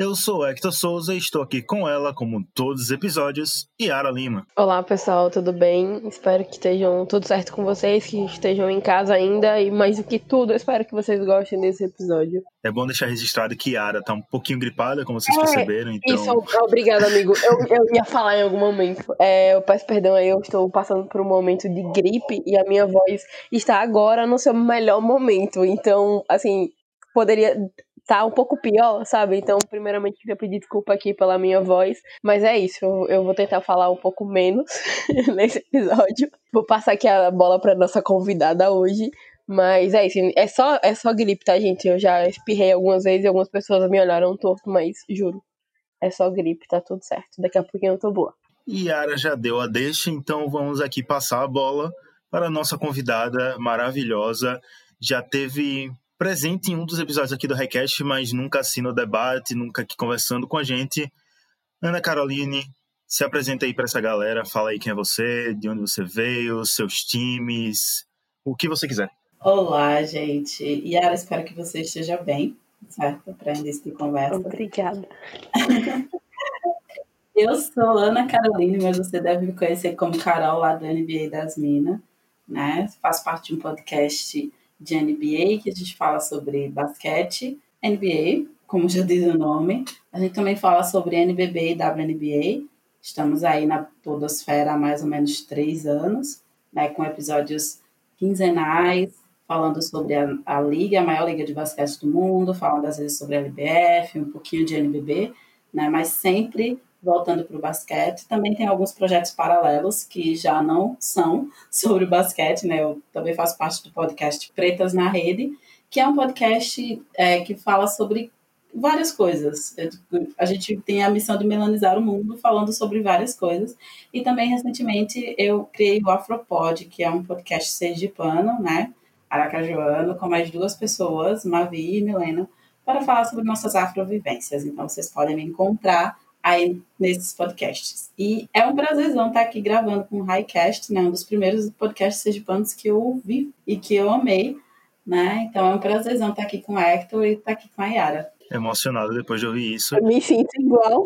Eu sou Hector Souza e estou aqui com ela, como todos os episódios, Yara Lima. Olá pessoal, tudo bem? Espero que estejam tudo certo com vocês, que estejam em casa ainda e mais do que tudo, espero que vocês gostem desse episódio. É bom deixar registrado que Yara tá um pouquinho gripada, como vocês é, perceberam. Então... Isso, obrigado, amigo. Eu, eu ia falar em algum momento. É, eu peço perdão aí, eu estou passando por um momento de gripe e a minha voz está agora no seu melhor momento. Então, assim, poderia tá um pouco pior, sabe? Então, primeiramente, queria pedir desculpa aqui pela minha voz, mas é isso, eu, eu vou tentar falar um pouco menos nesse episódio. Vou passar aqui a bola para nossa convidada hoje. Mas é isso, é só, é só gripe, tá, gente? Eu já espirrei algumas vezes e algumas pessoas me olharam torto, mas juro, é só gripe, tá tudo certo. Daqui a pouquinho eu tô boa. Yara já deu a deixa, então vamos aqui passar a bola para a nossa convidada maravilhosa. Já teve presente em um dos episódios aqui do Request, mas nunca assim no debate, nunca aqui conversando com a gente. Ana Caroline, se apresenta aí para essa galera, fala aí quem é você, de onde você veio, seus times, o que você quiser. Olá, gente. Yara, espero que você esteja bem, certo? Para início de conversa. Obrigada. Eu sou Ana Caroline, mas você deve me conhecer como Carol lá do NBA das Minas, né? Faço parte de um podcast de NBA, que a gente fala sobre basquete, NBA, como já diz o nome. A gente também fala sobre NBB e WNBA. Estamos aí na Podosfera há mais ou menos três anos, né, com episódios quinzenais, falando sobre a, a liga, a maior liga de basquete do mundo, falando às vezes sobre a LBF, um pouquinho de NBB, né, mas sempre voltando para o basquete. Também tem alguns projetos paralelos que já não são sobre o basquete, né? Eu também faço parte do podcast Pretas na Rede, que é um podcast é, que fala sobre várias coisas. A gente tem a missão de melanizar o mundo falando sobre várias coisas. E também, recentemente, eu criei o Afropod, que é um podcast sergipano, né? Aracajuano, com mais duas pessoas, Mavi e Milena, para falar sobre nossas afrovivências. Então, vocês podem me encontrar aí nesses podcasts. E é um prazerzão estar aqui gravando com o Highcast, né? Um dos primeiros podcasts sergipanos que eu ouvi e que eu amei, né? Então é um prazerzão estar aqui com o Hector e estar aqui com a Yara. Emocionado depois de ouvir isso. Eu me sinto igual.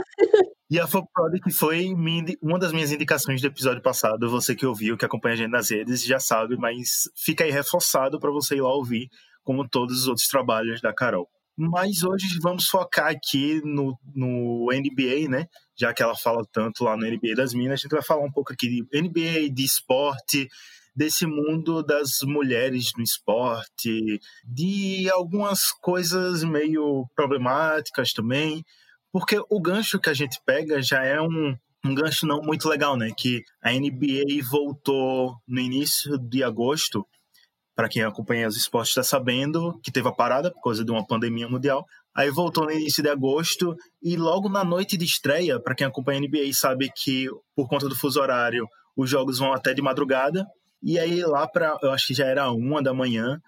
E a Foprod, que foi uma das minhas indicações do episódio passado, você que ouviu, que acompanha a gente nas redes, já sabe, mas fica aí reforçado para você ir lá ouvir, como todos os outros trabalhos da Carol. Mas hoje vamos focar aqui no, no NBA, né? Já que ela fala tanto lá no NBA das Minas, a gente vai falar um pouco aqui de NBA, de esporte, desse mundo das mulheres no esporte, de algumas coisas meio problemáticas também, porque o gancho que a gente pega já é um, um gancho não muito legal, né? Que a NBA voltou no início de agosto para quem acompanha os esportes está sabendo que teve a parada por causa de uma pandemia mundial. Aí voltou no início de agosto e logo na noite de estreia, para quem acompanha a NBA sabe que por conta do fuso horário os jogos vão até de madrugada. E aí lá para, eu acho que já era uma da manhã,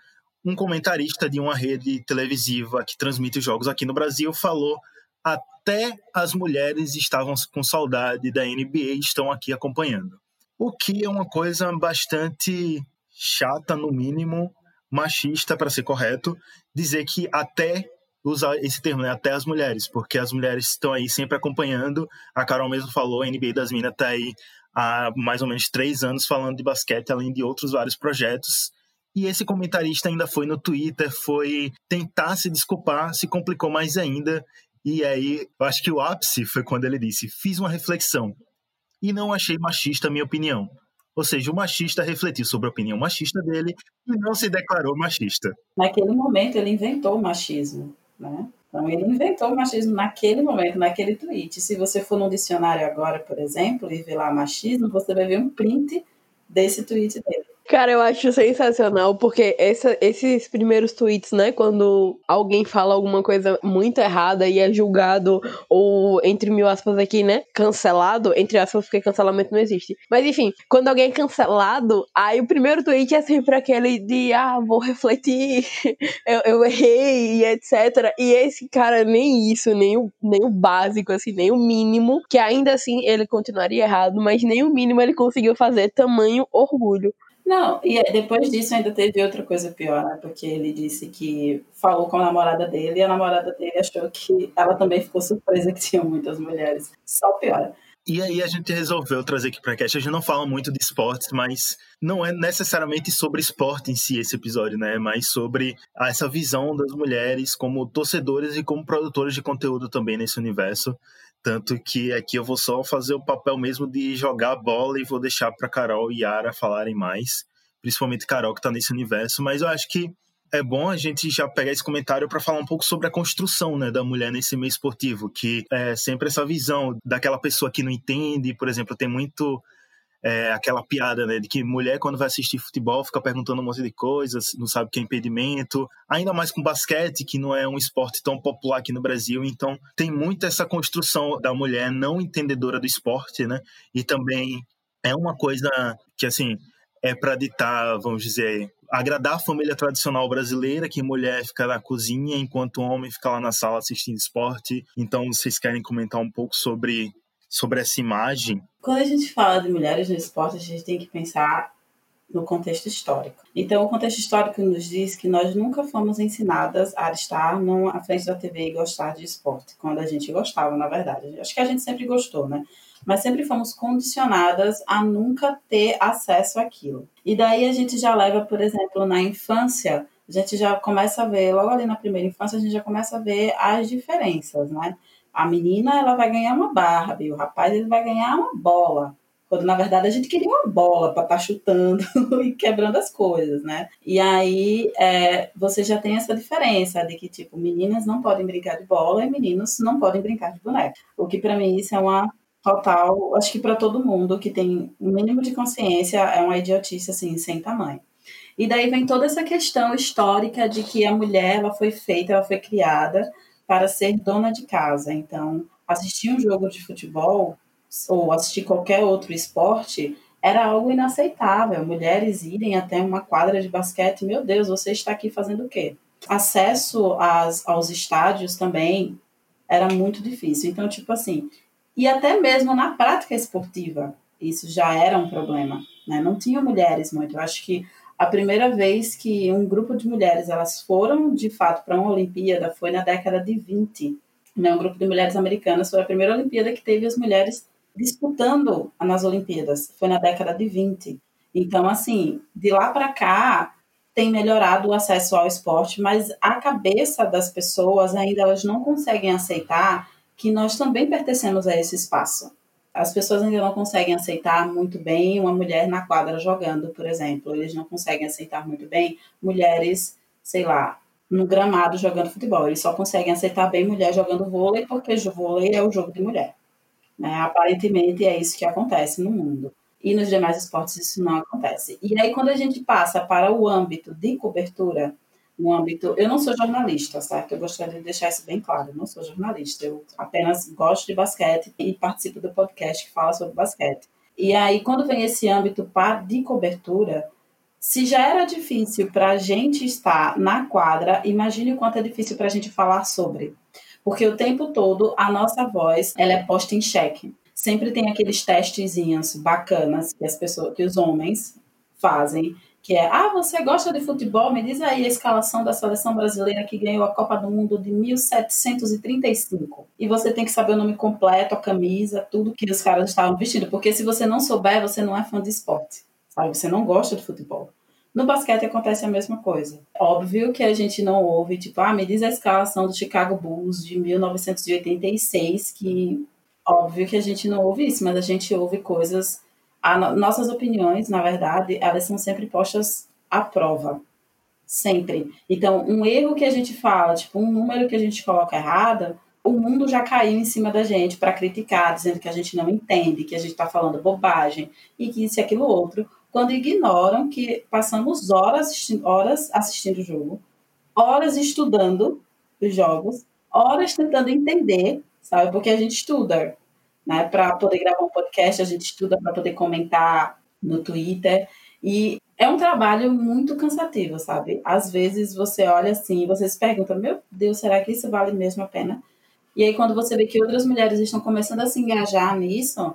um comentarista de uma rede televisiva que transmite os jogos aqui no Brasil falou até as mulheres estavam com saudade da NBA e estão aqui acompanhando. O que é uma coisa bastante chata, no mínimo, machista, para ser correto, dizer que até usar esse termo, né? Até as mulheres, porque as mulheres estão aí sempre acompanhando. A Carol mesmo falou, a NBA das Minas está aí há mais ou menos três anos falando de basquete, além de outros vários projetos. E esse comentarista ainda foi no Twitter, foi tentar se desculpar, se complicou mais ainda. E aí, eu acho que o ápice foi quando ele disse: fiz uma reflexão e não achei machista a minha opinião. Ou seja, o machista refletiu sobre a opinião machista dele e não se declarou machista. Naquele momento, ele inventou o machismo. Né? Então, ele inventou o machismo naquele momento, naquele tweet. Se você for no dicionário agora, por exemplo, e ver lá machismo, você vai ver um print desse tweet dele. Cara, eu acho sensacional, porque essa, esses primeiros tweets, né, quando alguém fala alguma coisa muito errada e é julgado, ou entre mil aspas aqui, né, cancelado, entre aspas, porque cancelamento não existe. Mas enfim, quando alguém é cancelado, aí o primeiro tweet é sempre aquele de, ah, vou refletir, eu, eu errei e etc. E esse cara, nem isso, nem o, nem o básico, assim, nem o mínimo, que ainda assim ele continuaria errado, mas nem o mínimo ele conseguiu fazer tamanho orgulho. Não, e depois disso ainda teve outra coisa pior, né? Porque ele disse que falou com a namorada dele e a namorada dele achou que ela também ficou surpresa que tinha muitas mulheres. Só piora. E aí a gente resolveu trazer aqui para a cast. A gente não fala muito de esportes, mas não é necessariamente sobre esporte em si esse episódio, né? É mais sobre essa visão das mulheres como torcedoras e como produtoras de conteúdo também nesse universo. Tanto que aqui eu vou só fazer o papel mesmo de jogar a bola e vou deixar para Carol e Yara falarem mais, principalmente Carol que está nesse universo, mas eu acho que é bom a gente já pegar esse comentário para falar um pouco sobre a construção né, da mulher nesse meio esportivo, que é sempre essa visão daquela pessoa que não entende, por exemplo, tem muito é, aquela piada, né, de que mulher quando vai assistir futebol fica perguntando um monte de coisas, não sabe o que é impedimento, ainda mais com basquete, que não é um esporte tão popular aqui no Brasil, então tem muito essa construção da mulher não entendedora do esporte, né, e também é uma coisa que, assim, é para ditar, vamos dizer, agradar a família tradicional brasileira, que mulher fica na cozinha enquanto o homem fica lá na sala assistindo esporte. Então, vocês querem comentar um pouco sobre sobre essa imagem? Quando a gente fala de mulheres no esporte, a gente tem que pensar no contexto histórico. Então, o contexto histórico nos diz que nós nunca fomos ensinadas a estar à frente da TV e gostar de esporte, quando a gente gostava, na verdade. Acho que a gente sempre gostou, né? Mas sempre fomos condicionadas a nunca ter acesso àquilo. E daí a gente já leva, por exemplo, na infância, a gente já começa a ver, logo ali na primeira infância, a gente já começa a ver as diferenças, né? A menina ela vai ganhar uma Barbie, o rapaz ele vai ganhar uma bola. Quando na verdade a gente queria uma bola para estar tá chutando e quebrando as coisas, né? E aí é, você já tem essa diferença de que, tipo, meninas não podem brincar de bola e meninos não podem brincar de boneca. O que para mim isso é uma total, acho que para todo mundo que tem um mínimo de consciência é uma idiotice assim, sem tamanho. E daí vem toda essa questão histórica de que a mulher ela foi feita, ela foi criada para ser dona de casa. Então, assistir um jogo de futebol ou assistir qualquer outro esporte era algo inaceitável. Mulheres irem até uma quadra de basquete, meu Deus, você está aqui fazendo o quê? Acesso às, aos estádios também era muito difícil. Então, tipo assim, e até mesmo na prática esportiva, isso já era um problema. Né? Não tinha mulheres muito. Eu acho que a primeira vez que um grupo de mulheres elas foram de fato para uma Olimpíada foi na década de 20. Né? Um grupo de mulheres americanas foi a primeira Olimpíada que teve as mulheres disputando nas Olimpíadas. Foi na década de 20. Então, assim, de lá para cá tem melhorado o acesso ao esporte, mas a cabeça das pessoas ainda elas não conseguem aceitar que nós também pertencemos a esse espaço as pessoas ainda não conseguem aceitar muito bem uma mulher na quadra jogando, por exemplo. Eles não conseguem aceitar muito bem mulheres, sei lá, no gramado jogando futebol. Eles só conseguem aceitar bem mulher jogando vôlei, porque o vôlei é o jogo de mulher. Né? Aparentemente é isso que acontece no mundo. E nos demais esportes isso não acontece. E aí, quando a gente passa para o âmbito de cobertura, no âmbito. Eu não sou jornalista, certo? Eu gostaria de deixar isso bem claro. Eu não sou jornalista. Eu apenas gosto de basquete e participo do podcast que fala sobre basquete. E aí, quando vem esse âmbito de cobertura, se já era difícil para a gente estar na quadra, imagine o quanto é difícil para a gente falar sobre. Porque o tempo todo a nossa voz ela é posta em xeque. Sempre tem aqueles testezinhos bacanas que as pessoas, que os homens fazem que é, ah, você gosta de futebol? Me diz aí a escalação da seleção brasileira que ganhou a Copa do Mundo de 1735. E você tem que saber o nome completo, a camisa, tudo que os caras estavam vestindo, porque se você não souber, você não é fã de esporte, sabe? Você não gosta de futebol. No basquete acontece a mesma coisa. Óbvio que a gente não ouve, tipo, ah, me diz a escalação do Chicago Bulls de 1986, que óbvio que a gente não ouve isso, mas a gente ouve coisas a, nossas opiniões, na verdade, elas são sempre postas à prova. Sempre. Então, um erro que a gente fala, tipo, um número que a gente coloca errado, o mundo já caiu em cima da gente para criticar, dizendo que a gente não entende, que a gente está falando bobagem e que isso e aquilo outro, quando ignoram que passamos horas assistindo, horas assistindo o jogo, horas estudando os jogos, horas tentando entender, sabe? Porque a gente estuda, né? Para poder gravar um podcast, a gente estuda para poder comentar no Twitter. E é um trabalho muito cansativo, sabe? Às vezes você olha assim e você se pergunta: meu Deus, será que isso vale mesmo a pena? E aí, quando você vê que outras mulheres estão começando a se engajar nisso,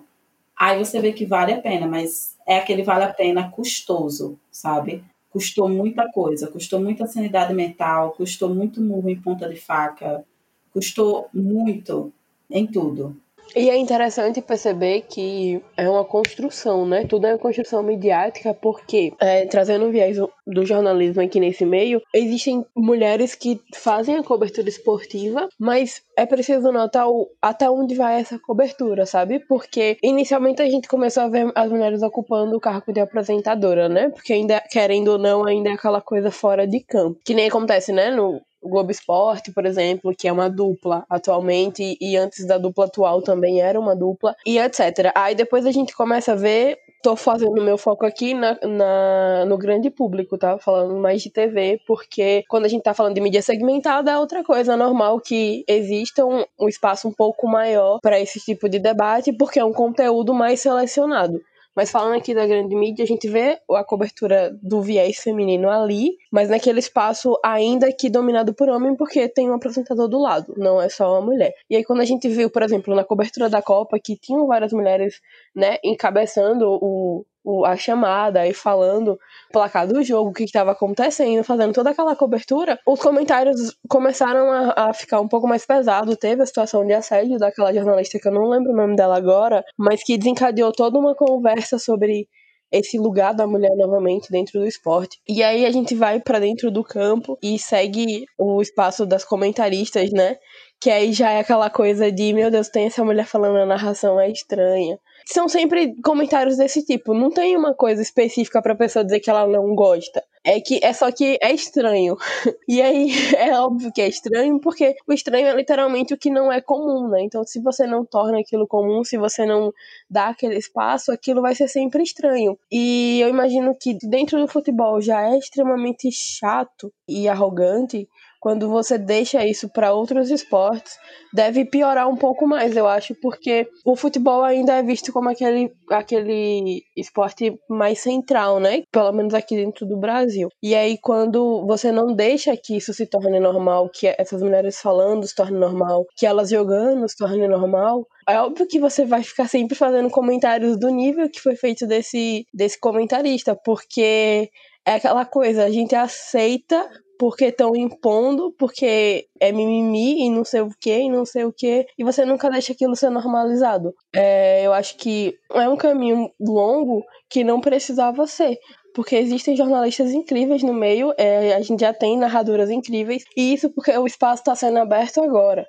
aí você vê que vale a pena, mas é aquele vale a pena custoso, sabe? Custou muita coisa, custou muita sanidade mental, custou muito murro em ponta de faca, custou muito em tudo. E é interessante perceber que é uma construção, né? Tudo é uma construção midiática, porque, é, trazendo o viés do jornalismo aqui nesse meio, existem mulheres que fazem a cobertura esportiva, mas é preciso notar o, até onde vai essa cobertura, sabe? Porque inicialmente a gente começou a ver as mulheres ocupando o cargo de apresentadora, né? Porque ainda, querendo ou não, ainda é aquela coisa fora de campo. Que nem acontece, né? No, o Globo Esporte, por exemplo, que é uma dupla atualmente, e antes da dupla atual também era uma dupla, e etc. Aí depois a gente começa a ver. Tô fazendo meu foco aqui na, na, no grande público, tá? Falando mais de TV, porque quando a gente tá falando de mídia segmentada é outra coisa, é normal que exista um, um espaço um pouco maior para esse tipo de debate, porque é um conteúdo mais selecionado. Mas falando aqui da grande mídia, a gente vê a cobertura do viés feminino ali, mas naquele espaço ainda que dominado por homem, porque tem um apresentador do lado, não é só uma mulher. E aí quando a gente viu, por exemplo, na cobertura da Copa, que tinham várias mulheres, né, encabeçando o, o, a chamada e falando o placar do jogo, o que estava acontecendo, fazendo toda aquela cobertura, os comentários começaram a, a, ficar um pouco mais pesados. Teve a situação de assédio daquela jornalista, que eu não lembro o nome dela agora, mas que desencadeou toda uma conversa sobre esse lugar da mulher novamente dentro do esporte. E aí a gente vai para dentro do campo e segue o espaço das comentaristas, né? Que aí já é aquela coisa de, meu Deus, tem essa mulher falando a narração é estranha são sempre comentários desse tipo. Não tem uma coisa específica pra pessoa dizer que ela não gosta. É que é só que é estranho. E aí é óbvio que é estranho, porque o estranho é literalmente o que não é comum, né? Então, se você não torna aquilo comum, se você não dá aquele espaço, aquilo vai ser sempre estranho. E eu imagino que dentro do futebol já é extremamente chato e arrogante quando você deixa isso para outros esportes, deve piorar um pouco mais, eu acho, porque o futebol ainda é visto como aquele, aquele esporte mais central, né? Pelo menos aqui dentro do Brasil. E aí, quando você não deixa que isso se torne normal, que essas mulheres falando se torne normal, que elas jogando se torne normal, é óbvio que você vai ficar sempre fazendo comentários do nível que foi feito desse, desse comentarista, porque é aquela coisa, a gente aceita porque estão impondo, porque é mimimi e não sei o que, e não sei o que, e você nunca deixa aquilo ser normalizado. É, eu acho que é um caminho longo que não precisava ser. Porque existem jornalistas incríveis no meio, é, a gente já tem narradoras incríveis, e isso porque o espaço está sendo aberto agora.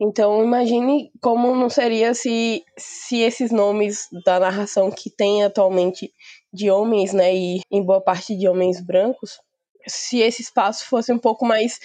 Então imagine como não seria se, se esses nomes da narração que tem atualmente de homens, né, e em boa parte de homens brancos, se esse espaço fosse um pouco mais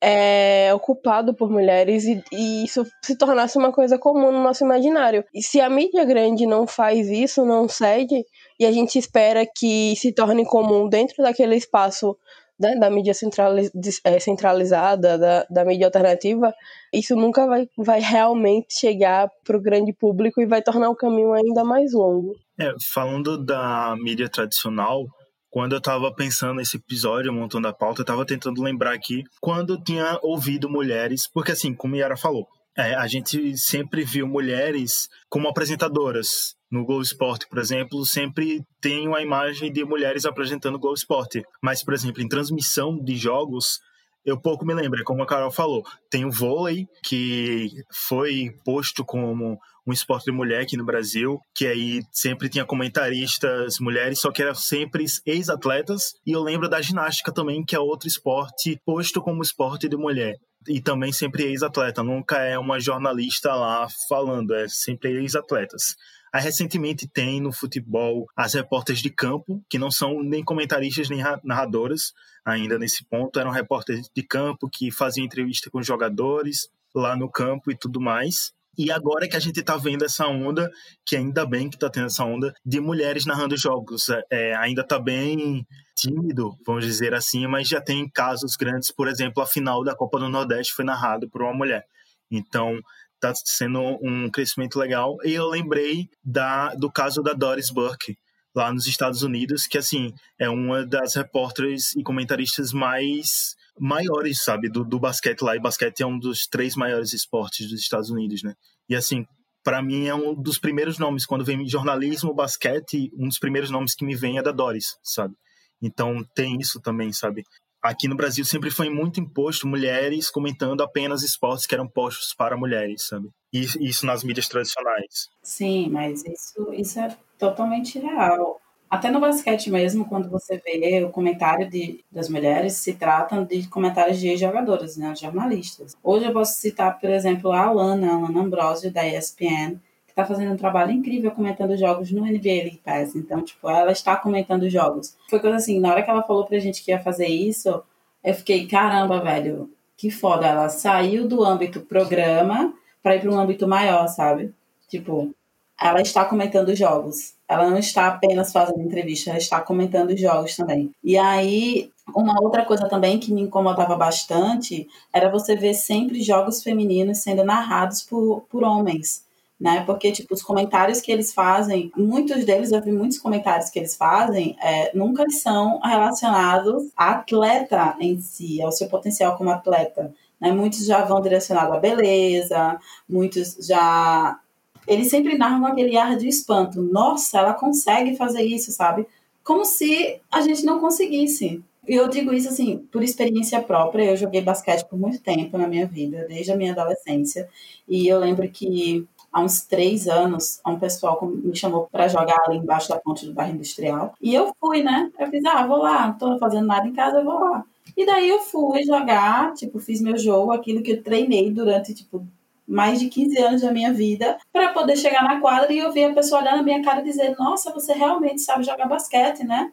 é, ocupado por mulheres e, e, isso se tornasse uma coisa comum no nosso imaginário. E se a mídia grande não faz isso, não cede, e a gente espera que se torne comum dentro daquele espaço né, da mídia centraliz, é, centralizada, da, da mídia alternativa, isso nunca vai, vai realmente chegar para o grande público e vai tornar o caminho ainda mais longo. É, falando da mídia tradicional, quando eu estava pensando nesse episódio, montando a pauta, eu estava tentando lembrar aqui quando eu tinha ouvido mulheres, porque assim, como Yara falou, é, a gente sempre viu mulheres como apresentadoras. No Globo Esporte, por exemplo, sempre tem uma imagem de mulheres apresentando o Esporte. Mas, por exemplo, em transmissão de jogos, eu pouco me lembro, é como a Carol falou, tem o vôlei, que foi posto como um esporte de mulher aqui no Brasil, que aí sempre tinha comentaristas mulheres, só que eram sempre ex-atletas. E eu lembro da ginástica também, que é outro esporte posto como esporte de mulher. E também sempre ex-atleta, nunca é uma jornalista lá falando, é sempre ex-atletas. Aí, recentemente tem no futebol as repórteres de campo, que não são nem comentaristas nem narradoras, ainda nesse ponto, eram repórteres de campo que faziam entrevista com jogadores lá no campo e tudo mais. E agora que a gente tá vendo essa onda, que ainda bem que tá tendo essa onda, de mulheres narrando jogos. É, ainda tá bem tímido, vamos dizer assim, mas já tem casos grandes. Por exemplo, a final da Copa do Nordeste foi narrada por uma mulher. Então, tá sendo um crescimento legal. E eu lembrei da, do caso da Doris Burke, lá nos Estados Unidos, que, assim, é uma das repórteres e comentaristas mais maiores, sabe, do, do basquete lá. E basquete é um dos três maiores esportes dos Estados Unidos, né? E assim, para mim é um dos primeiros nomes quando vem jornalismo, basquete, um dos primeiros nomes que me vem é da Doris, sabe? Então tem isso também, sabe? Aqui no Brasil sempre foi muito imposto mulheres comentando apenas esportes que eram postos para mulheres, sabe? E isso nas mídias tradicionais. Sim, mas isso, isso é totalmente real. Até no basquete mesmo, quando você vê o comentário de, das mulheres, se tratam de comentários de jogadoras, né, jornalistas. Hoje eu posso citar, por exemplo, a Alana, a Alana Ambrosio, da ESPN, que está fazendo um trabalho incrível comentando jogos no NBA League Pass. Então, tipo, ela está comentando jogos. Foi coisa assim, na hora que ela falou pra gente que ia fazer isso, eu fiquei, caramba, velho, que foda. Ela saiu do âmbito programa para ir para um âmbito maior, sabe? Tipo, ela está comentando jogos. Ela não está apenas fazendo entrevista, ela está comentando jogos também. E aí, uma outra coisa também que me incomodava bastante era você ver sempre jogos femininos sendo narrados por, por homens. Né? Porque, tipo, os comentários que eles fazem, muitos deles, eu vi muitos comentários que eles fazem, é, nunca são relacionados à atleta em si, ao seu potencial como atleta. Né? Muitos já vão direcionados à beleza, muitos já eles sempre narram aquele ar de espanto. Nossa, ela consegue fazer isso, sabe? Como se a gente não conseguisse. E eu digo isso assim, por experiência própria. Eu joguei basquete por muito tempo na minha vida, desde a minha adolescência. E eu lembro que há uns três anos, um pessoal me chamou para jogar ali embaixo da ponte do bairro industrial. E eu fui, né? Eu fiz, ah, vou lá, não tô fazendo nada em casa, eu vou lá. E daí eu fui jogar, tipo, fiz meu jogo, aquilo que eu treinei durante, tipo, mais de 15 anos da minha vida para poder chegar na quadra e ouvir a pessoa olhar na minha cara e dizer: Nossa, você realmente sabe jogar basquete, né?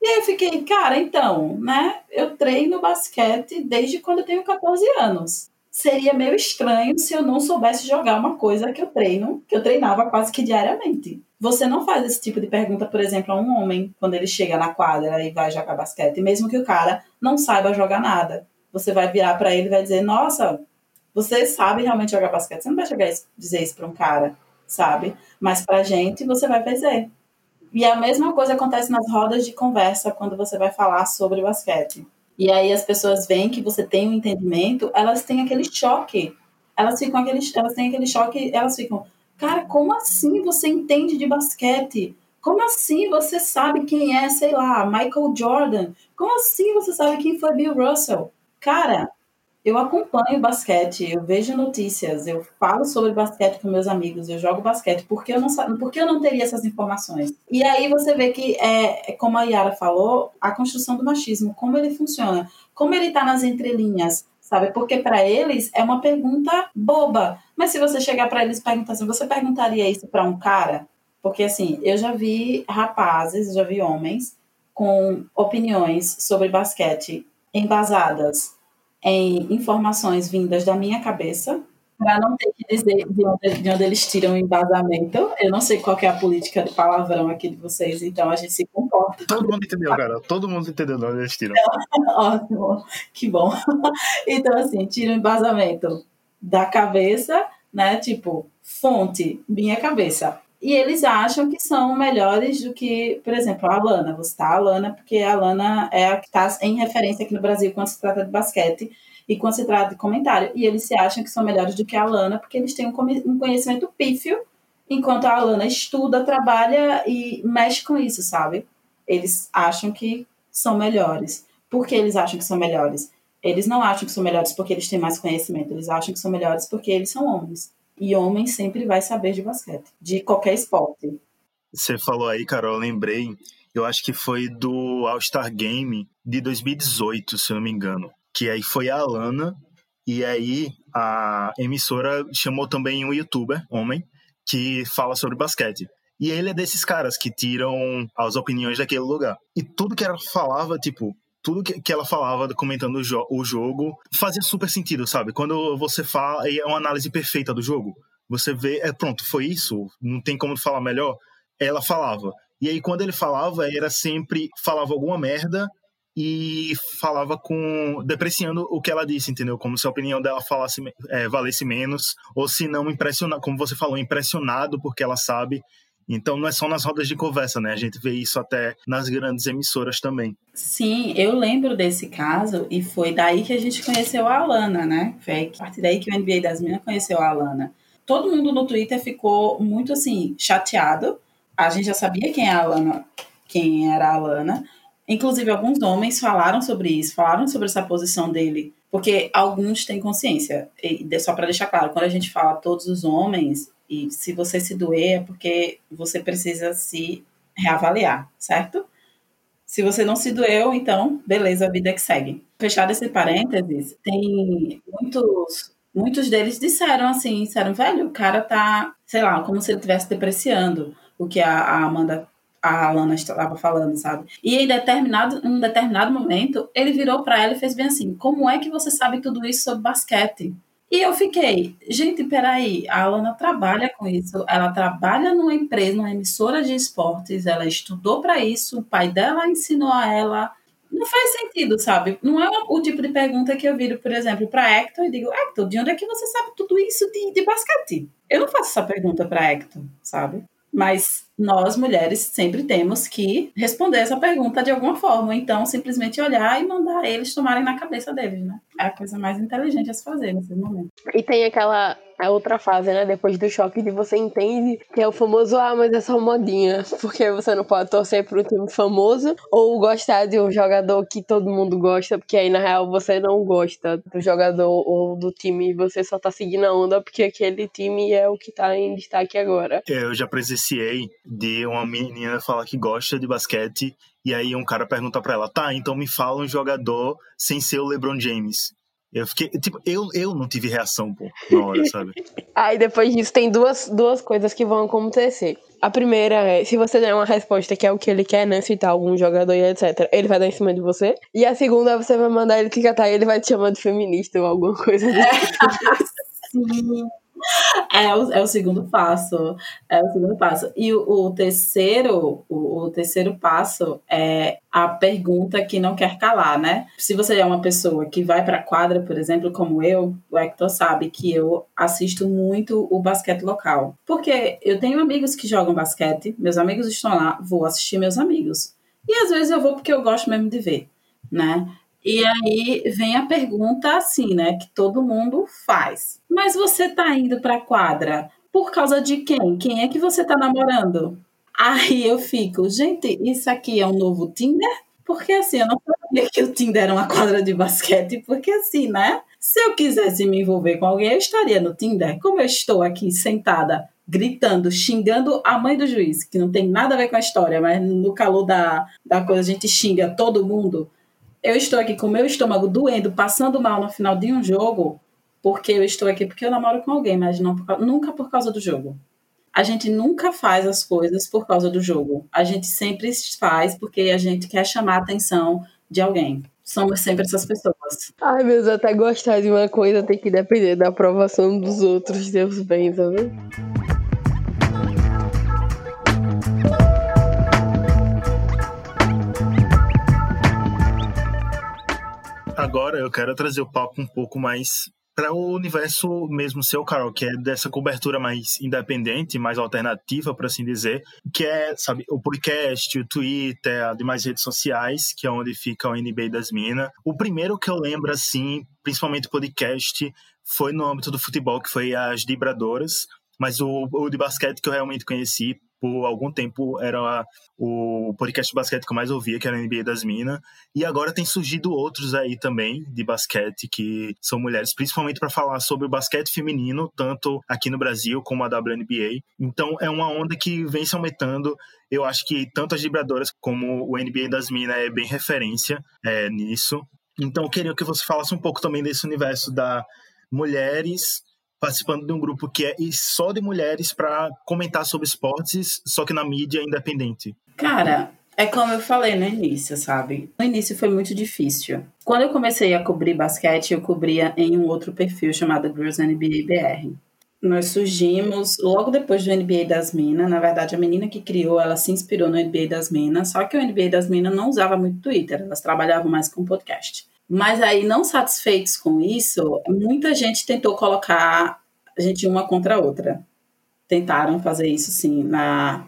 E aí eu fiquei, cara, então, né? Eu treino basquete desde quando eu tenho 14 anos. Seria meio estranho se eu não soubesse jogar uma coisa que eu treino, que eu treinava quase que diariamente. Você não faz esse tipo de pergunta, por exemplo, a um homem quando ele chega na quadra e vai jogar basquete, mesmo que o cara não saiba jogar nada. Você vai virar para ele e vai dizer: Nossa, você sabe realmente jogar basquete. Você não vai chegar dizer isso para um cara, sabe? Mas para gente, você vai fazer. E a mesma coisa acontece nas rodas de conversa quando você vai falar sobre basquete. E aí as pessoas veem que você tem um entendimento, elas têm aquele choque. Elas ficam aquele, elas têm aquele choque, elas ficam, cara, como assim você entende de basquete? Como assim você sabe quem é, sei lá, Michael Jordan? Como assim você sabe quem foi Bill Russell? Cara, eu acompanho basquete, eu vejo notícias, eu falo sobre basquete com meus amigos, eu jogo basquete, porque eu não, porque eu não teria essas informações? E aí você vê que, é, como a Yara falou, a construção do machismo, como ele funciona, como ele está nas entrelinhas, sabe? Porque para eles é uma pergunta boba. Mas se você chegar para eles e perguntar assim, você perguntaria isso para um cara? Porque assim, eu já vi rapazes, já vi homens com opiniões sobre basquete embasadas em informações vindas da minha cabeça, para não ter que dizer de onde, de onde, eles tiram o embasamento. Eu não sei qual é a política de palavrão aqui de vocês, então a gente se comporta. Todo mundo entendeu, cara. Todo mundo entendeu de onde eles tiram. Ótimo, que bom. Então, assim, tira o embasamento da cabeça, né? Tipo, fonte, minha cabeça. E eles acham que são melhores do que, por exemplo, a Alana. Você tá a Alana porque a Alana é a que está em referência aqui no Brasil quando se trata de basquete e quando se trata de comentário. E eles se acham que são melhores do que a Alana porque eles têm um conhecimento pífio, enquanto a Alana estuda, trabalha e mexe com isso, sabe? Eles acham que são melhores. Por que eles acham que são melhores? Eles não acham que são melhores porque eles têm mais conhecimento, eles acham que são melhores porque eles são homens. E homem sempre vai saber de basquete, de qualquer esporte. Você falou aí, Carol, eu lembrei, eu acho que foi do All-Star Game de 2018, se eu não me engano. Que aí foi a Alana, e aí a emissora chamou também um youtuber, homem, que fala sobre basquete. E ele é desses caras que tiram as opiniões daquele lugar. E tudo que ela falava, tipo, tudo que, que ela falava comentando o, jo o, jogo fazia super sentido, sabe? Quando você fala, é uma análise perfeita do jogo. Você vê, é pronto, foi isso, não tem como falar melhor. Ela falava. E aí, quando ele falava, era sempre, falava alguma merda e falava com depreciando o que ela disse, entendeu? Como se a opinião dela falasse é, valesse menos, ou se não impressionado, como você falou, impressionado porque ela sabe. Então não é só nas rodas de conversa, né? A gente vê isso até nas grandes emissoras também. Sim, eu lembro desse caso e foi daí que a gente conheceu a Alana, né? Foi a partir daí que o NBA das Minas conheceu a Alana. Todo mundo no Twitter ficou muito assim chateado. A gente já sabia quem é a Alana, quem era a Alana, Inclusive, alguns homens falaram sobre isso, falaram sobre essa posição dele, porque alguns têm consciência. E só para deixar claro, quando a gente fala todos os homens, e se você se doer, é porque você precisa se reavaliar, certo? Se você não se doeu, então, beleza, a vida é que segue. Fechado esse parênteses, tem muitos, muitos deles disseram assim, disseram, velho, o cara tá, sei lá, como se ele estivesse depreciando o que a, a Amanda a Alana estava falando, sabe? E em determinado, em um determinado momento, ele virou para ela e fez bem assim: Como é que você sabe tudo isso sobre basquete? E eu fiquei, gente, peraí, a Alana trabalha com isso, ela trabalha numa empresa, numa emissora de esportes, ela estudou para isso, o pai dela ensinou a ela. Não faz sentido, sabe? Não é o tipo de pergunta que eu viro, por exemplo, para Hector e digo: Hector, de onde é que você sabe tudo isso de, de basquete? Eu não faço essa pergunta para Hector, sabe? Mas nós, mulheres, sempre temos que responder essa pergunta de alguma forma. Então, simplesmente olhar e mandar eles tomarem na cabeça deles, né? É a coisa mais inteligente a se fazer nesse momento. E tem aquela a outra fase, né? Depois do choque de você entende que é o famoso, ah, mas é só modinha. Porque você não pode torcer para um time famoso ou gostar de um jogador que todo mundo gosta, porque aí na real você não gosta do jogador ou do time e você só tá seguindo a onda porque aquele time é o que tá em destaque agora. Eu já presenciei de uma menina falar que gosta de basquete e aí um cara pergunta para ela, tá, então me fala um jogador sem ser o LeBron James. Eu fiquei, tipo, eu, eu não tive reação, pô, na hora, sabe? Aí depois disso tem duas, duas coisas que vão acontecer. A primeira é, se você der uma resposta que é o que ele quer, né? Citar algum jogador e etc., ele vai dar em cima de você. E a segunda, você vai mandar ele te catar e ele vai te chamar de feminista ou alguma coisa do tipo. É o, é o segundo passo. É o segundo passo. E o, o terceiro, o, o, terceiro passo é a pergunta que não quer calar, né? Se você é uma pessoa que vai para quadra, por exemplo, como eu, o Hector sabe que eu assisto muito o basquete local. Porque eu tenho amigos que jogam basquete, meus amigos estão lá, vou assistir meus amigos. E às vezes eu vou porque eu gosto mesmo de ver, né? E aí vem a pergunta assim, né, que todo mundo faz. Mas você tá indo para quadra por causa de quem? Quem é que você tá namorando? Aí eu fico, gente, isso aqui é um novo Tinder? Porque assim, eu não sabia que o Tinder era uma quadra de basquete, porque assim, né? Se eu quisesse me envolver com alguém, eu estaria no Tinder. Como eu estou aqui sentada, gritando, xingando a mãe do juiz, que não tem nada a ver com a história, mas no calor da, da coisa a gente xinga todo mundo eu estou aqui com meu estômago doendo, passando mal no final de um jogo, porque eu estou aqui porque eu namoro com alguém, mas não por, nunca por causa do jogo. A gente nunca faz as coisas por causa do jogo. A gente sempre faz porque a gente quer chamar a atenção de alguém. Somos sempre essas pessoas. Ai, meu Deus, até gostar de uma coisa tem que depender da aprovação dos outros, Deus bem, tá vendo? Agora eu quero trazer o papo um pouco mais para o universo mesmo seu, Carol, que é dessa cobertura mais independente, mais alternativa, por assim dizer, que é, sabe, o podcast, o Twitter, as demais redes sociais, que é onde fica o NBA das Minas. O primeiro que eu lembro, assim, principalmente podcast, foi no âmbito do futebol, que foi as Vibradoras, mas o, o de basquete que eu realmente conheci por algum tempo era o podcast de basquete que eu mais ouvia, que era a NBA das Minas. E agora tem surgido outros aí também de basquete que são mulheres, principalmente para falar sobre o basquete feminino, tanto aqui no Brasil como a WNBA. Então é uma onda que vem se aumentando. Eu acho que tanto as vibradoras como o NBA das Minas é bem referência é, nisso. Então eu queria que você falasse um pouco também desse universo da mulheres participando de um grupo que é só de mulheres para comentar sobre esportes, só que na mídia independente? Cara, é como eu falei no início, sabe? No início foi muito difícil. Quando eu comecei a cobrir basquete, eu cobria em um outro perfil chamado Girls NBA BR. nós surgimos logo depois do NBA das Minas. Na verdade, a menina que criou, ela se inspirou no NBA das Minas, só que o NBA das Minas não usava muito Twitter, elas trabalhavam mais com podcast. Mas aí, não satisfeitos com isso, muita gente tentou colocar a gente uma contra a outra. Tentaram fazer isso, sim, na,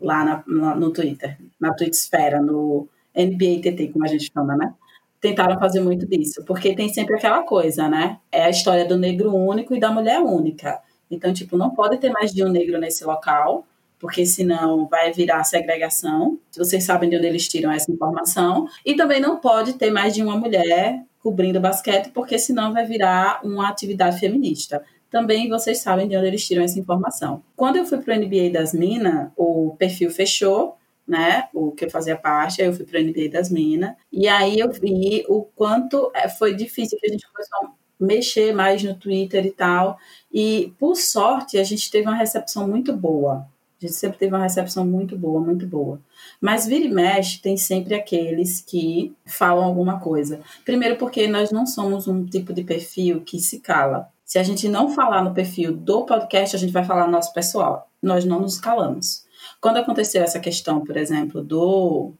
lá na, na, no Twitter, na Twittersfera, no NBA TT, como a gente chama, né? Tentaram fazer muito disso, porque tem sempre aquela coisa, né? É a história do negro único e da mulher única. Então, tipo, não pode ter mais de um negro nesse local, porque senão vai virar segregação. Vocês sabem de onde eles tiram essa informação. E também não pode ter mais de uma mulher cobrindo basquete, porque senão vai virar uma atividade feminista. Também vocês sabem de onde eles tiram essa informação. Quando eu fui para o NBA das Minas, o perfil fechou, né? O que eu fazia parte, aí eu fui para o NBA das Minas. E aí eu vi o quanto é, foi difícil que a gente começou mexer mais no Twitter e tal. E, por sorte, a gente teve uma recepção muito boa. A gente sempre teve uma recepção muito boa, muito boa. Mas vira e mexe, tem sempre aqueles que falam alguma coisa. Primeiro, porque nós não somos um tipo de perfil que se cala. Se a gente não falar no perfil do podcast, a gente vai falar no nosso pessoal. Nós não nos calamos. Quando aconteceu essa questão, por exemplo, do,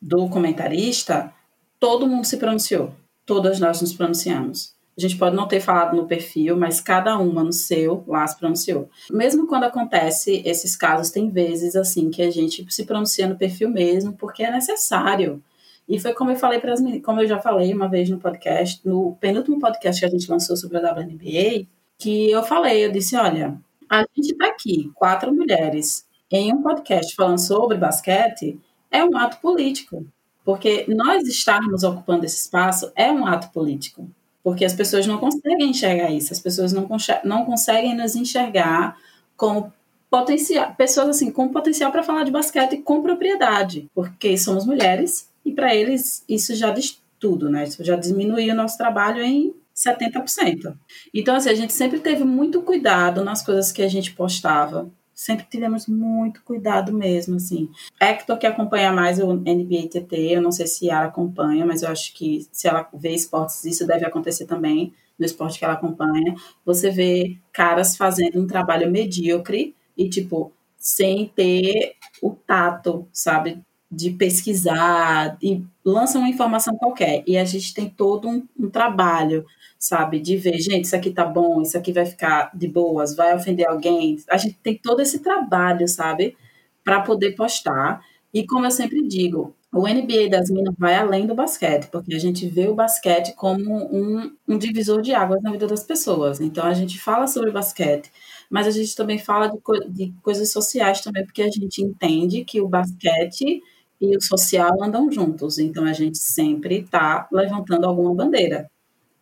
do comentarista, todo mundo se pronunciou. Todas nós nos pronunciamos. A gente pode não ter falado no perfil, mas cada uma no seu lá se pronunciou. Mesmo quando acontece esses casos, tem vezes assim que a gente se pronuncia no perfil mesmo, porque é necessário. E foi como eu falei para as como eu já falei uma vez no podcast, no penúltimo podcast que a gente lançou sobre a WNBA, que eu falei, eu disse, olha, a gente está aqui, quatro mulheres, em um podcast falando sobre basquete, é um ato político. Porque nós estarmos ocupando esse espaço é um ato político. Porque as pessoas não conseguem enxergar isso, as pessoas não, não conseguem nos enxergar como potencial, pessoas assim, com potencial para falar de basquete com propriedade, porque somos mulheres e para eles isso já diz tudo, né? Isso já diminuiu o nosso trabalho em 70%. Então, assim, a gente sempre teve muito cuidado nas coisas que a gente postava, sempre tivemos muito cuidado mesmo, assim. Hector que acompanha mais o NBA TT, eu não sei se ela acompanha, mas eu acho que se ela vê esportes, isso deve acontecer também no esporte que ela acompanha. Você vê caras fazendo um trabalho medíocre e, tipo, sem ter o tato, sabe? De pesquisar e lança uma informação qualquer. E a gente tem todo um, um trabalho sabe? De ver, gente, isso aqui tá bom, isso aqui vai ficar de boas, vai ofender alguém. A gente tem todo esse trabalho, sabe? Para poder postar. E como eu sempre digo, o NBA das Minas vai além do basquete, porque a gente vê o basquete como um, um divisor de águas na vida das pessoas. Então a gente fala sobre basquete, mas a gente também fala de, co de coisas sociais também, porque a gente entende que o basquete e o social andam juntos. Então a gente sempre está levantando alguma bandeira.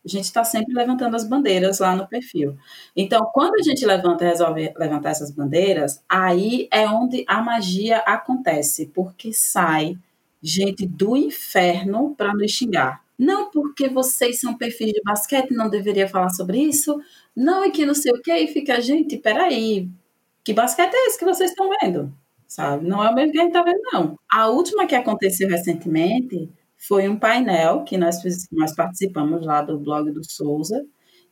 A gente está sempre levantando as bandeiras lá no perfil. Então, quando a gente levanta resolve levantar essas bandeiras, aí é onde a magia acontece, porque sai gente do inferno para nos xingar. Não porque vocês são perfis de basquete, não deveria falar sobre isso. Não, e que não sei o que, e fica, gente, peraí, que basquete é esse que vocês estão vendo? Sabe? Não é o mesmo que a gente está vendo, não. A última que aconteceu recentemente foi um painel que nós, nós participamos lá do blog do Souza,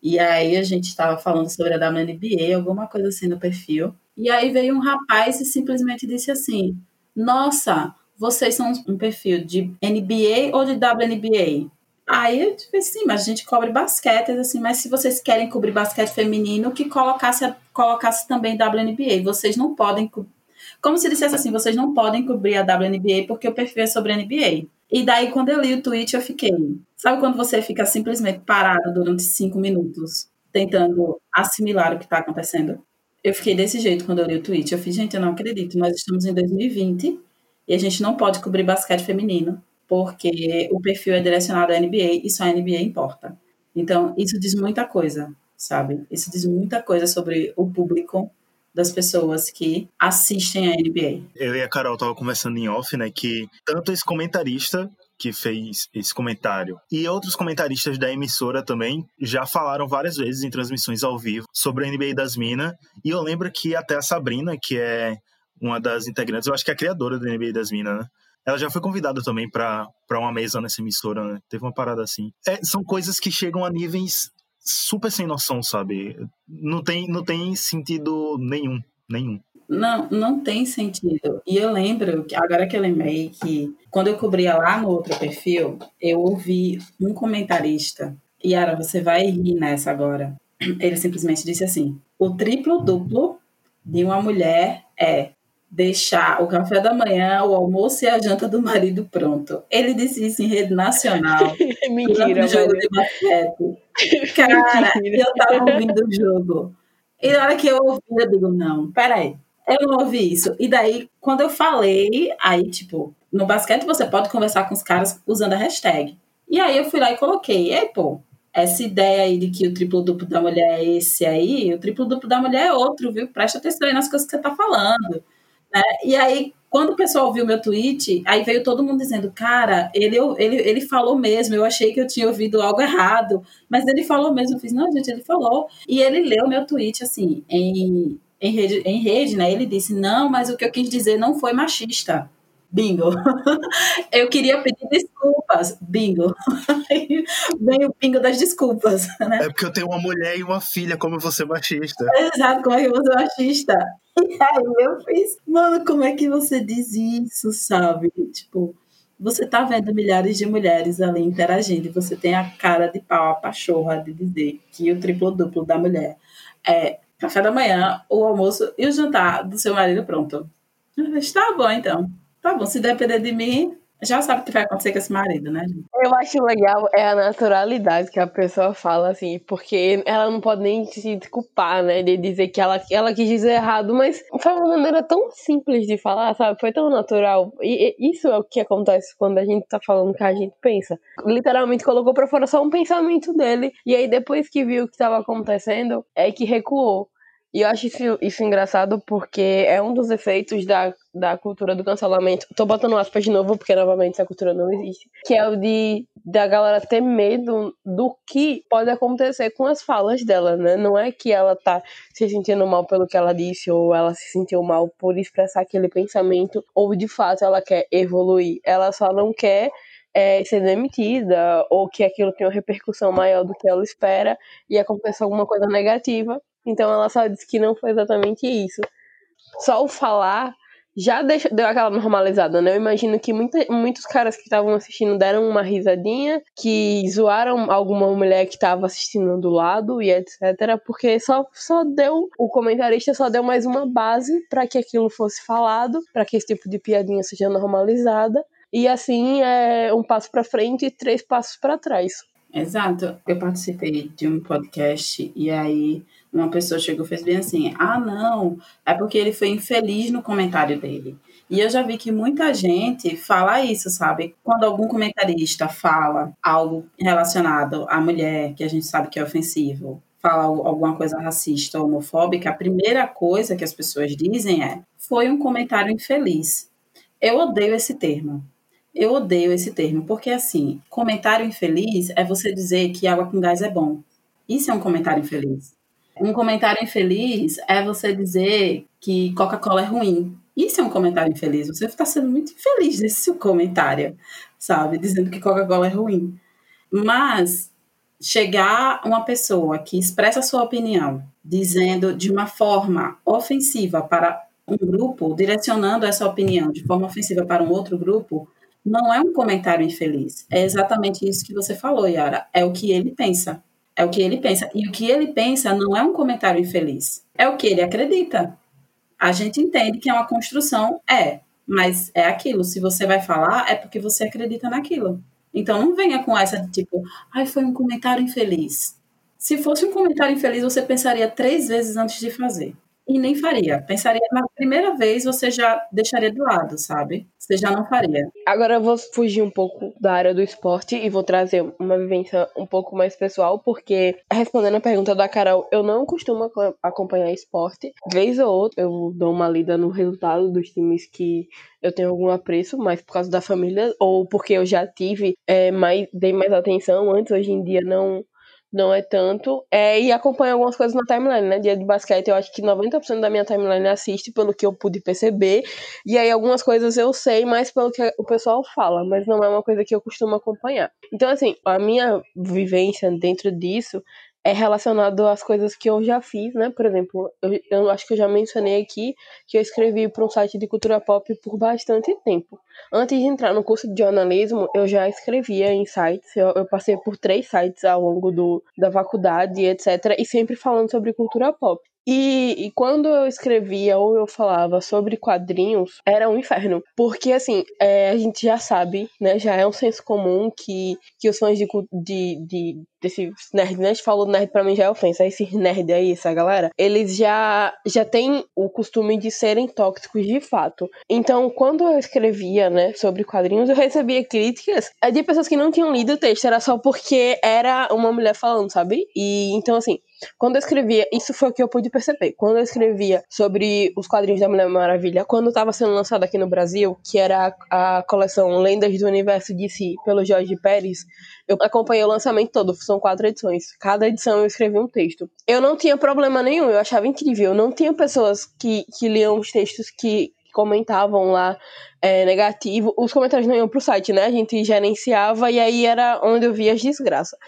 e aí a gente estava falando sobre a WNBA, alguma coisa assim no perfil, e aí veio um rapaz e simplesmente disse assim, nossa, vocês são um perfil de NBA ou de WNBA? Aí eu disse assim, mas a gente cobre basquete, assim, mas se vocês querem cobrir basquete feminino, que colocasse, colocasse também WNBA. Vocês não podem. Como se dissesse assim, vocês não podem cobrir a WNBA porque o perfil é sobre NBA. E daí, quando eu li o tweet, eu fiquei. Sabe quando você fica simplesmente parado durante cinco minutos, tentando assimilar o que está acontecendo? Eu fiquei desse jeito quando eu li o tweet. Eu fiz, gente, eu não acredito. Nós estamos em 2020 e a gente não pode cobrir basquete feminino, porque o perfil é direcionado à NBA e só a NBA importa. Então, isso diz muita coisa, sabe? Isso diz muita coisa sobre o público das pessoas que assistem a NBA. Eu e a Carol tava conversando em off, né, que tanto esse comentarista que fez esse comentário e outros comentaristas da emissora também já falaram várias vezes em transmissões ao vivo sobre a NBA das Minas. E eu lembro que até a Sabrina, que é uma das integrantes, eu acho que é a criadora da NBA das Minas, né? Ela já foi convidada também para uma mesa nessa emissora, né? Teve uma parada assim. É, são coisas que chegam a níveis super sem noção, sabe? Não tem, não tem sentido nenhum, nenhum. Não, não tem sentido. E eu lembro, agora que eu lembrei, que quando eu cobria lá no outro perfil, eu ouvi um comentarista, Yara, você vai rir nessa agora. Ele simplesmente disse assim: o triplo duplo de uma mulher é deixar o café da manhã, o almoço e a janta do marido pronto. Ele disse isso em rede nacional. Mentira, no jogo de basquete. Cara, eu tava ouvindo o jogo. E na hora que eu ouvi, eu digo, não, peraí. Eu não ouvi isso. E daí, quando eu falei, aí, tipo, no basquete você pode conversar com os caras usando a hashtag. E aí eu fui lá e coloquei, ei, pô, essa ideia aí de que o triplo duplo da mulher é esse aí, o triplo duplo da mulher é outro, viu? Presta atenção aí nas coisas que você tá falando. Né? E aí, quando o pessoal viu meu tweet, aí veio todo mundo dizendo, cara, ele, ele, ele falou mesmo, eu achei que eu tinha ouvido algo errado, mas ele falou mesmo. Eu fiz, não, gente, ele falou. E ele leu meu tweet, assim, em, em, rede, em rede, né? Ele disse, não, mas o que eu quis dizer não foi machista. Bingo. Eu queria pedir desculpas. Bingo. Vem o bingo das desculpas. Né? É porque eu tenho uma mulher e uma filha, como você é machista. Exato, como é que você é machista? E aí eu fiz, mano, como é que você diz isso, sabe? Tipo, você tá vendo milhares de mulheres ali interagindo e você tem a cara de pau, a pachorra de dizer que o triplo duplo da mulher é café da manhã, o almoço e o jantar do seu marido pronto. Está bom, então. Tá bom, se depender de mim, já sabe o que vai acontecer com esse marido, né? Eu acho legal é a naturalidade que a pessoa fala, assim, porque ela não pode nem se desculpar, né? De dizer que ela, ela quis dizer errado, mas foi uma maneira tão simples de falar, sabe? Foi tão natural. E, e isso é o que acontece quando a gente tá falando que a gente pensa. Literalmente colocou pra fora só um pensamento dele. E aí, depois que viu o que tava acontecendo, é que recuou. E eu acho isso, isso engraçado porque é um dos efeitos da, da cultura do cancelamento. Tô botando aspas de novo porque, novamente, essa cultura não existe. Que é o de da galera ter medo do que pode acontecer com as falas dela, né? Não é que ela tá se sentindo mal pelo que ela disse ou ela se sentiu mal por expressar aquele pensamento ou, de fato, ela quer evoluir. Ela só não quer é, ser demitida ou que aquilo tenha uma repercussão maior do que ela espera e aconteça alguma coisa negativa. Então ela só disse que não foi exatamente isso. Só o falar já deu aquela normalizada, né? Eu imagino que muita, muitos caras que estavam assistindo deram uma risadinha, que zoaram alguma mulher que estava assistindo do lado e etc. Porque só, só deu, o comentarista só deu mais uma base para que aquilo fosse falado, para que esse tipo de piadinha seja normalizada. E assim é um passo para frente e três passos para trás. Exato. Eu participei de um podcast e aí uma pessoa chegou e fez bem assim: ah, não, é porque ele foi infeliz no comentário dele. E eu já vi que muita gente fala isso, sabe? Quando algum comentarista fala algo relacionado à mulher, que a gente sabe que é ofensivo, fala alguma coisa racista ou homofóbica, a primeira coisa que as pessoas dizem é: foi um comentário infeliz. Eu odeio esse termo. Eu odeio esse termo, porque assim, comentário infeliz é você dizer que água com gás é bom. Isso é um comentário infeliz. Um comentário infeliz é você dizer que Coca-Cola é ruim. Isso é um comentário infeliz. Você está sendo muito infeliz nesse seu comentário, sabe? Dizendo que Coca-Cola é ruim. Mas chegar uma pessoa que expressa sua opinião, dizendo de uma forma ofensiva para um grupo, direcionando essa opinião de forma ofensiva para um outro grupo, não é um comentário infeliz. É exatamente isso que você falou, Yara. É o que ele pensa. É o que ele pensa. E o que ele pensa não é um comentário infeliz. É o que ele acredita. A gente entende que é uma construção, é, mas é aquilo. Se você vai falar, é porque você acredita naquilo. Então não venha com essa de tipo, ai, foi um comentário infeliz. Se fosse um comentário infeliz, você pensaria três vezes antes de fazer e nem faria. Pensaria na primeira vez, você já deixaria de lado, sabe? Você já não faria. Agora eu vou fugir um pouco da área do esporte e vou trazer uma vivência um pouco mais pessoal, porque respondendo a pergunta da Carol, eu não costumo acompanhar esporte. Vez ou outra eu dou uma lida no resultado dos times que eu tenho algum apreço, mas por causa da família ou porque eu já tive é, mais dei mais atenção antes, hoje em dia não não é tanto. É, e acompanha algumas coisas na timeline, né? Dia de basquete, eu acho que 90% da minha timeline assiste, pelo que eu pude perceber. E aí algumas coisas eu sei mais pelo que o pessoal fala, mas não é uma coisa que eu costumo acompanhar. Então, assim, a minha vivência dentro disso é relacionado às coisas que eu já fiz, né? Por exemplo, eu, eu acho que eu já mencionei aqui que eu escrevi para um site de cultura pop por bastante tempo. Antes de entrar no curso de jornalismo, eu já escrevia em sites, eu, eu passei por três sites ao longo do, da faculdade, etc., e sempre falando sobre cultura pop. E, e, quando eu escrevia ou eu falava sobre quadrinhos, era um inferno. Porque, assim, é, a gente já sabe, né? Já é um senso comum que, que os fãs de, de, de desse nerd, né? A gente falou nerd pra mim já é ofensa. Esse nerd aí, essa galera, eles já, já têm o costume de serem tóxicos de fato. Então, quando eu escrevia, né, sobre quadrinhos, eu recebia críticas é, de pessoas que não tinham lido o texto. Era só porque era uma mulher falando, sabe? E então, assim, quando eu escrevia, isso foi o que eu pude perceber. Quando eu escrevia sobre os quadrinhos da Mulher Maravilha, quando estava sendo lançado aqui no Brasil, que era a, coleção Lendas do Universo de Si, pelo Jorge Pérez, eu acompanhei o lançamento todo, são quatro edições. Cada edição eu escrevi um texto. Eu não tinha problema nenhum, eu achava incrível. Não tinha pessoas que, que liam os textos que comentavam lá é, negativo. Os comentários não iam pro site, né? A gente gerenciava e aí era onde eu via as desgraças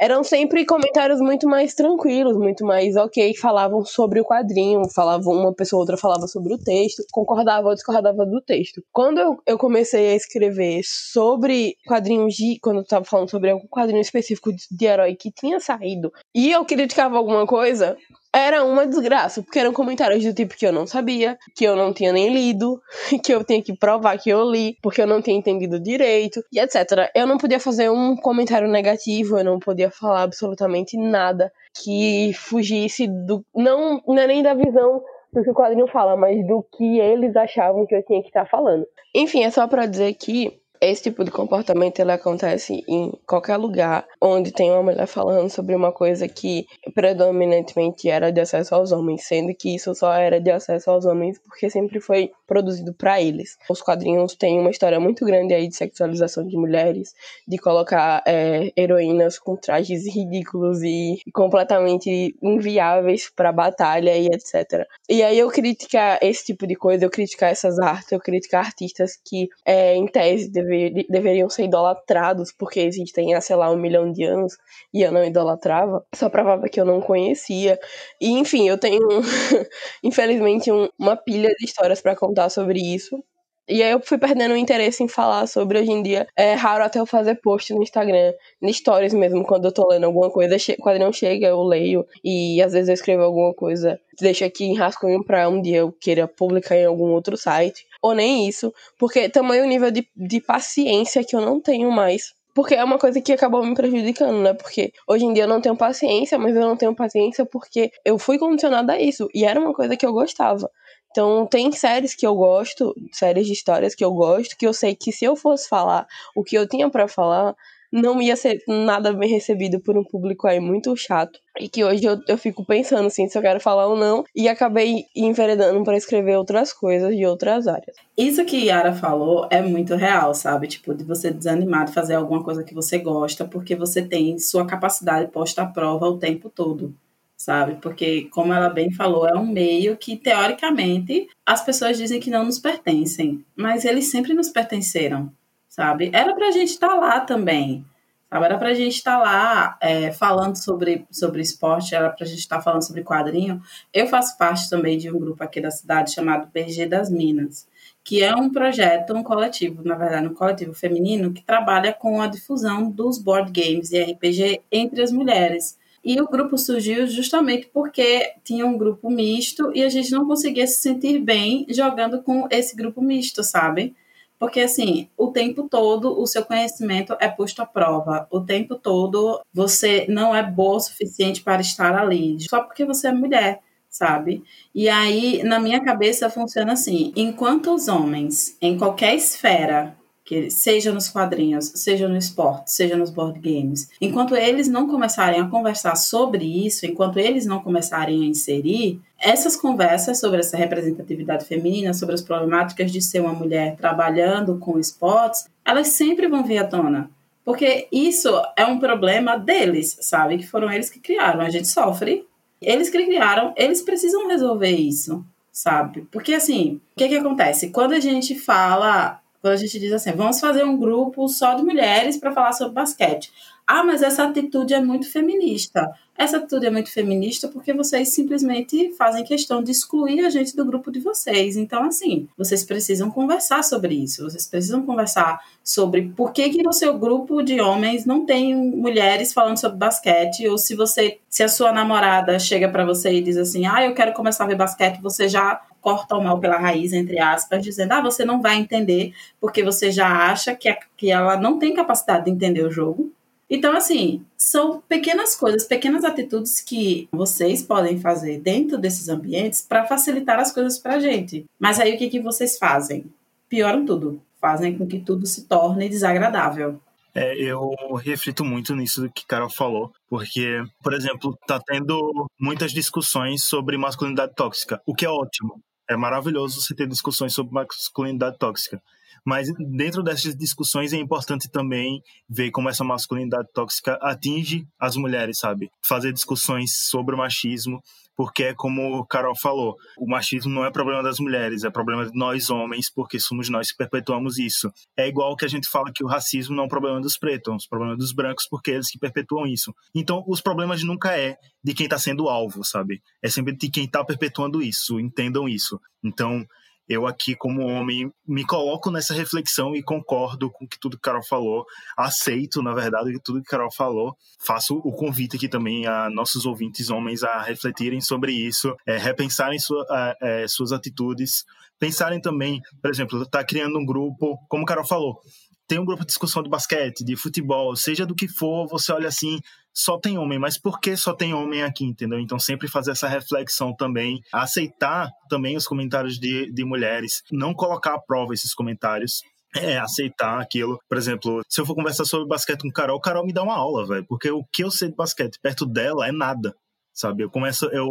eram sempre comentários muito mais tranquilos, muito mais ok, falavam sobre o quadrinho, falavam uma pessoa ou outra falava sobre o texto, concordava ou discordava do texto. Quando eu, eu comecei a escrever sobre quadrinhos de. Quando eu tava falando sobre algum quadrinho específico de, de herói que tinha saído, e eu criticava alguma coisa, era uma desgraça, porque eram comentários do tipo que eu não sabia, que eu não tinha nem lido, que eu tinha que provar que eu li, porque eu não tinha entendido direito, e etc. Eu não podia fazer um comentário negativo, eu não podia falar absolutamente nada que fugisse do. Não, não é nem da visão do que o quadrinho fala, mas do que eles achavam que eu tinha que estar falando. Enfim, é só para dizer que esse tipo de comportamento ele acontece em qualquer lugar onde tem uma mulher falando sobre uma coisa que predominantemente era de acesso aos homens, sendo que isso só era de acesso aos homens porque sempre foi produzido para eles. Os quadrinhos têm uma história muito grande aí de sexualização de mulheres, de colocar é, heroínas com trajes ridículos e completamente inviáveis para batalha e etc. E aí eu criticar esse tipo de coisa, eu criticar essas artes, eu criticar artistas que, é, em tese, dever, deveriam ser idolatrados porque existem sei lá, um milhão de anos e eu não idolatrava, só provava que eu não conhecia. E enfim, eu tenho, infelizmente, um, uma pilha de histórias para contar sobre isso. E aí eu fui perdendo o interesse em falar sobre hoje em dia. É raro até eu fazer post no Instagram, no stories mesmo, quando eu tô lendo alguma coisa, o quadrinho chega, eu leio, e às vezes eu escrevo alguma coisa, deixo aqui em rascunho pra um dia eu queira publicar em algum outro site, ou nem isso, porque tamanho o nível de, de paciência que eu não tenho mais porque é uma coisa que acabou me prejudicando, né? Porque hoje em dia eu não tenho paciência, mas eu não tenho paciência porque eu fui condicionada a isso. E era uma coisa que eu gostava. Então, tem séries que eu gosto, séries de histórias que eu gosto, que eu sei que se eu fosse falar o que eu tinha para falar, não ia ser nada bem recebido por um público aí muito chato. E que hoje eu, eu fico pensando assim, se eu quero falar ou não, e acabei enveredando para escrever outras coisas de outras áreas. Isso que Yara falou é muito real, sabe? Tipo, de você desanimar de fazer alguma coisa que você gosta, porque você tem sua capacidade posta à prova o tempo todo sabe? Porque, como ela bem falou, é um meio que, teoricamente, as pessoas dizem que não nos pertencem, mas eles sempre nos pertenceram, sabe? Era pra gente estar tá lá também, sabe? Era pra gente estar tá lá é, falando sobre, sobre esporte, era pra gente estar tá falando sobre quadrinho. Eu faço parte também de um grupo aqui da cidade chamado PG das Minas, que é um projeto, um coletivo, na verdade, um coletivo feminino que trabalha com a difusão dos board games e RPG entre as mulheres. E o grupo surgiu justamente porque tinha um grupo misto e a gente não conseguia se sentir bem jogando com esse grupo misto, sabe? Porque, assim, o tempo todo o seu conhecimento é posto à prova. O tempo todo você não é boa o suficiente para estar ali, só porque você é mulher, sabe? E aí, na minha cabeça, funciona assim: enquanto os homens, em qualquer esfera, que seja nos quadrinhos, seja no esporte, seja nos board games, enquanto eles não começarem a conversar sobre isso, enquanto eles não começarem a inserir essas conversas sobre essa representatividade feminina, sobre as problemáticas de ser uma mulher trabalhando com esportes, elas sempre vão vir à tona. Porque isso é um problema deles, sabe? Que foram eles que criaram. A gente sofre. Eles que criaram, eles precisam resolver isso, sabe? Porque assim, o que que acontece? Quando a gente fala quando a gente diz assim, vamos fazer um grupo só de mulheres para falar sobre basquete. ah, mas essa atitude é muito feminista. Essa atitude é muito feminista porque vocês simplesmente fazem questão de excluir a gente do grupo de vocês. Então, assim, vocês precisam conversar sobre isso. Vocês precisam conversar sobre por que, que no seu grupo de homens não tem mulheres falando sobre basquete. Ou se você, se a sua namorada chega para você e diz assim, ah, eu quero começar a ver basquete, você já corta o mal pela raiz, entre aspas, dizendo, ah, você não vai entender porque você já acha que, a, que ela não tem capacidade de entender o jogo. Então, assim, são pequenas coisas, pequenas atitudes que vocês podem fazer dentro desses ambientes para facilitar as coisas para a gente. Mas aí o que, que vocês fazem? Pioram tudo. Fazem com que tudo se torne desagradável. É, eu reflito muito nisso que Carol falou, porque, por exemplo, tá tendo muitas discussões sobre masculinidade tóxica, o que é ótimo. É maravilhoso você ter discussões sobre masculinidade tóxica. Mas dentro dessas discussões é importante também ver como essa masculinidade tóxica atinge as mulheres, sabe? Fazer discussões sobre o machismo, porque é como o Carol falou, o machismo não é problema das mulheres, é problema de nós homens, porque somos nós que perpetuamos isso. É igual que a gente fala que o racismo não é um problema dos pretos, é um problema dos brancos, porque é eles que perpetuam isso. Então, os problemas nunca é de quem está sendo alvo, sabe? É sempre de quem está perpetuando isso, entendam isso. Então, eu aqui como homem me coloco nessa reflexão e concordo com que tudo que Carol falou, aceito na verdade tudo que Carol falou, faço o convite aqui também a nossos ouvintes homens a refletirem sobre isso, é, repensarem sua, é, suas atitudes, pensarem também, por exemplo, tá criando um grupo, como Carol falou, tem um grupo de discussão de basquete, de futebol, seja do que for, você olha assim, só tem homem, mas por que só tem homem aqui, entendeu? Então sempre fazer essa reflexão também, aceitar também os comentários de, de mulheres, não colocar à prova esses comentários, é, aceitar aquilo. Por exemplo, se eu for conversar sobre basquete com Carol, Carol me dá uma aula, velho. Porque o que eu sei de basquete perto dela é nada. Sabe? Eu começo, eu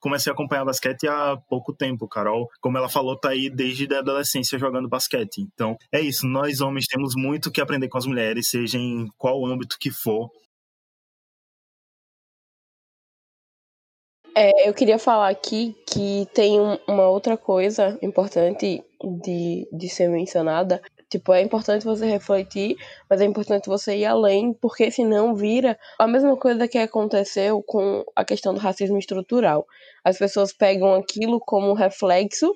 comecei a acompanhar basquete há pouco tempo. Carol, como ela falou, tá aí desde a adolescência jogando basquete. Então, é isso. Nós homens temos muito que aprender com as mulheres, seja em qual âmbito que for. É, eu queria falar aqui que tem um, uma outra coisa importante de, de ser mencionada. Tipo, é importante você refletir, mas é importante você ir além, porque senão vira a mesma coisa que aconteceu com a questão do racismo estrutural. As pessoas pegam aquilo como reflexo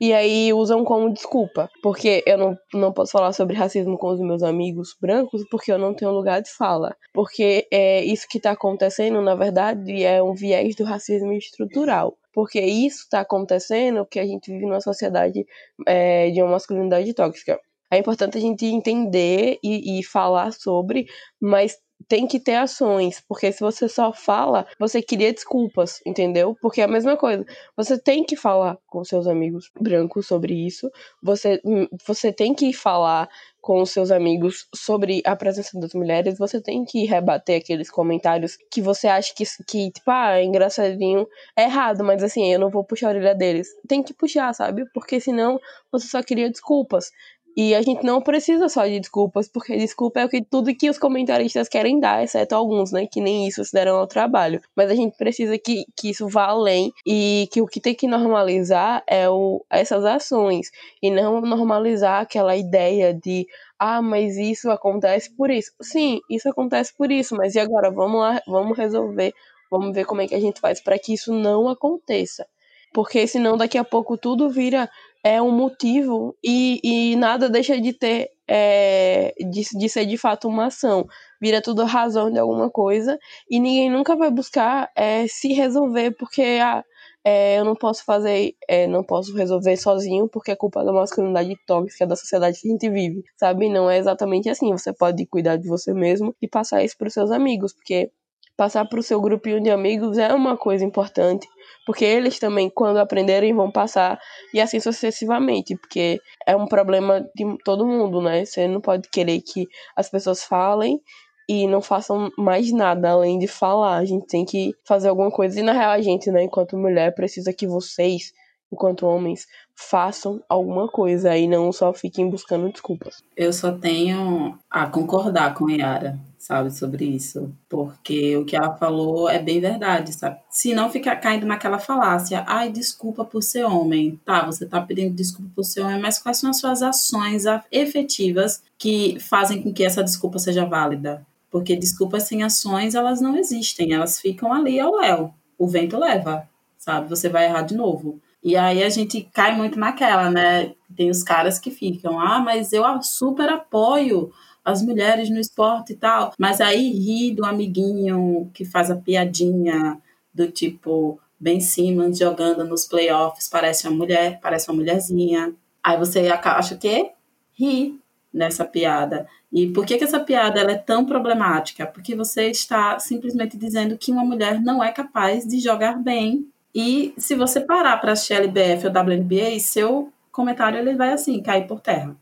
e aí usam como desculpa. Porque eu não, não posso falar sobre racismo com os meus amigos brancos porque eu não tenho lugar de fala. Porque é, isso que está acontecendo, na verdade, é um viés do racismo estrutural. Porque isso está acontecendo porque a gente vive numa sociedade é, de uma masculinidade tóxica. É importante a gente entender e, e falar sobre, mas tem que ter ações, porque se você só fala, você cria desculpas, entendeu? Porque é a mesma coisa. Você tem que falar com seus amigos brancos sobre isso. Você, hum, você tem que falar com seus amigos sobre a presença das mulheres, você tem que rebater aqueles comentários que você acha que, que tipo, ah, é engraçadinho, é errado, mas assim, eu não vou puxar a orelha deles. Tem que puxar, sabe? Porque senão você só cria desculpas. E a gente não precisa só de desculpas, porque desculpa é o que tudo que os comentaristas querem dar, exceto alguns, né? Que nem isso se deram ao trabalho. Mas a gente precisa que, que isso vá além e que o que tem que normalizar é o, essas ações. E não normalizar aquela ideia de ah, mas isso acontece por isso. Sim, isso acontece por isso, mas e agora? Vamos lá, vamos resolver, vamos ver como é que a gente faz para que isso não aconteça. Porque senão daqui a pouco tudo vira é um motivo e, e nada deixa de ter é, de, de ser de fato uma ação. Vira tudo razão de alguma coisa e ninguém nunca vai buscar é, se resolver porque ah, é, eu não posso fazer, é, não posso resolver sozinho porque é culpa da masculinidade tóxica da sociedade que a gente vive, sabe? Não é exatamente assim. Você pode cuidar de você mesmo e passar isso para os seus amigos, porque passar para o seu grupinho de amigos é uma coisa importante, porque eles também, quando aprenderem, vão passar e assim sucessivamente, porque é um problema de todo mundo, né? Você não pode querer que as pessoas falem e não façam mais nada além de falar. A gente tem que fazer alguma coisa. E na real, a gente, né, enquanto mulher, precisa que vocês, enquanto homens, façam alguma coisa e não só fiquem buscando desculpas. Eu só tenho a concordar com Yara sabe, sobre isso. Porque o que ela falou é bem verdade, sabe? Se não ficar caindo naquela falácia, ai, desculpa por ser homem. Tá, você tá pedindo desculpa por ser homem, mas quais são as suas ações efetivas que fazem com que essa desculpa seja válida? Porque desculpas sem ações, elas não existem, elas ficam ali ao léu. O vento leva, sabe? Você vai errar de novo. E aí a gente cai muito naquela, né? Tem os caras que ficam, ah, mas eu super apoio as mulheres no esporte e tal. Mas aí ri do amiguinho que faz a piadinha do tipo Ben Simmons jogando nos playoffs, parece uma mulher, parece uma mulherzinha. Aí você acha que ri nessa piada. E por que, que essa piada ela é tão problemática? Porque você está simplesmente dizendo que uma mulher não é capaz de jogar bem. E se você parar para assistir LBF ou WNBA, seu comentário ele vai assim, cair por terra.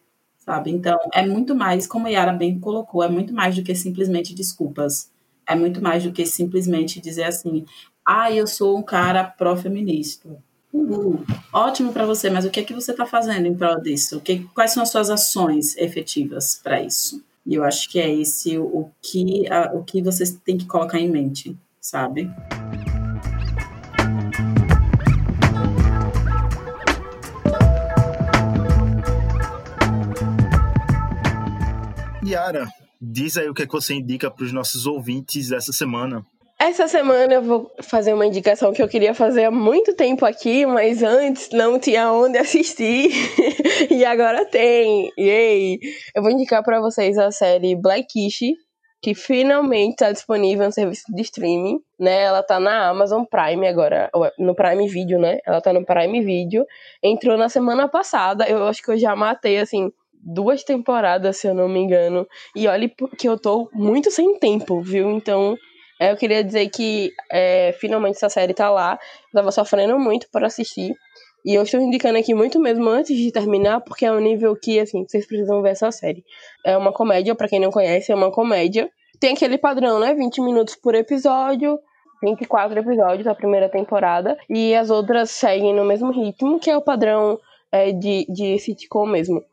Sabe? Então, é muito mais, como a Yara bem colocou, é muito mais do que simplesmente desculpas. É muito mais do que simplesmente dizer assim, ah, eu sou um cara pró-feminista. Uhul. Ótimo para você, mas o que é que você está fazendo em prol disso? O que, quais são as suas ações efetivas para isso? E eu acho que é esse o, que a, o que você tem que colocar em mente, sabe? Yara, diz aí o que, é que você indica para os nossos ouvintes essa semana. Essa semana eu vou fazer uma indicação que eu queria fazer há muito tempo aqui, mas antes não tinha onde assistir e agora tem. Yay! Eu vou indicar para vocês a série Blackish, que finalmente está disponível no serviço de streaming, né? Ela tá na Amazon Prime agora, no Prime Video, né? Ela tá no Prime Video. Entrou na semana passada, eu acho que eu já matei assim duas temporadas, se eu não me engano. E olhe que eu tô muito sem tempo, viu? Então, é, eu queria dizer que é, finalmente essa série tá lá. Eu tava sofrendo muito para assistir. E eu estou indicando aqui muito mesmo antes de terminar, porque é um nível que, assim, vocês precisam ver essa série. É uma comédia, para quem não conhece, é uma comédia. Tem aquele padrão, né? 20 minutos por episódio. 24 episódios da primeira temporada. E as outras seguem no mesmo ritmo, que é o padrão é, de, de sitcom mesmo.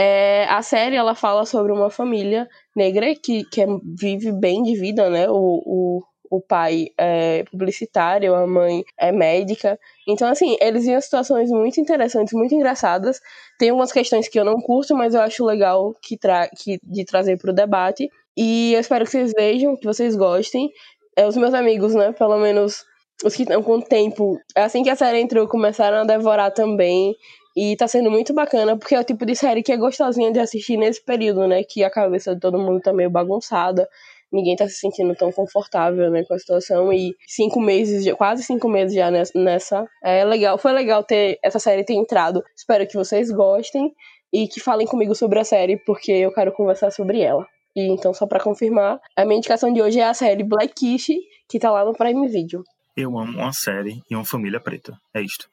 É, a série ela fala sobre uma família negra que, que é, vive bem de vida, né? O, o, o pai é publicitário, a mãe é médica. Então, assim, eles viam situações muito interessantes, muito engraçadas. Tem algumas questões que eu não curto, mas eu acho legal que tra que, de trazer para o debate. E eu espero que vocês vejam, que vocês gostem. É, os meus amigos, né? Pelo menos os que estão com tempo, assim que a série entrou, começaram a devorar também. E tá sendo muito bacana, porque é o tipo de série que é gostosinha de assistir nesse período, né? Que a cabeça de todo mundo tá meio bagunçada. Ninguém tá se sentindo tão confortável, né, com a situação. E cinco meses, quase cinco meses já nessa. É legal, foi legal ter essa série ter entrado. Espero que vocês gostem e que falem comigo sobre a série, porque eu quero conversar sobre ela. E então, só para confirmar, a minha indicação de hoje é a série Blackish, que tá lá no Prime Video. Eu amo uma série e uma família preta. É isto.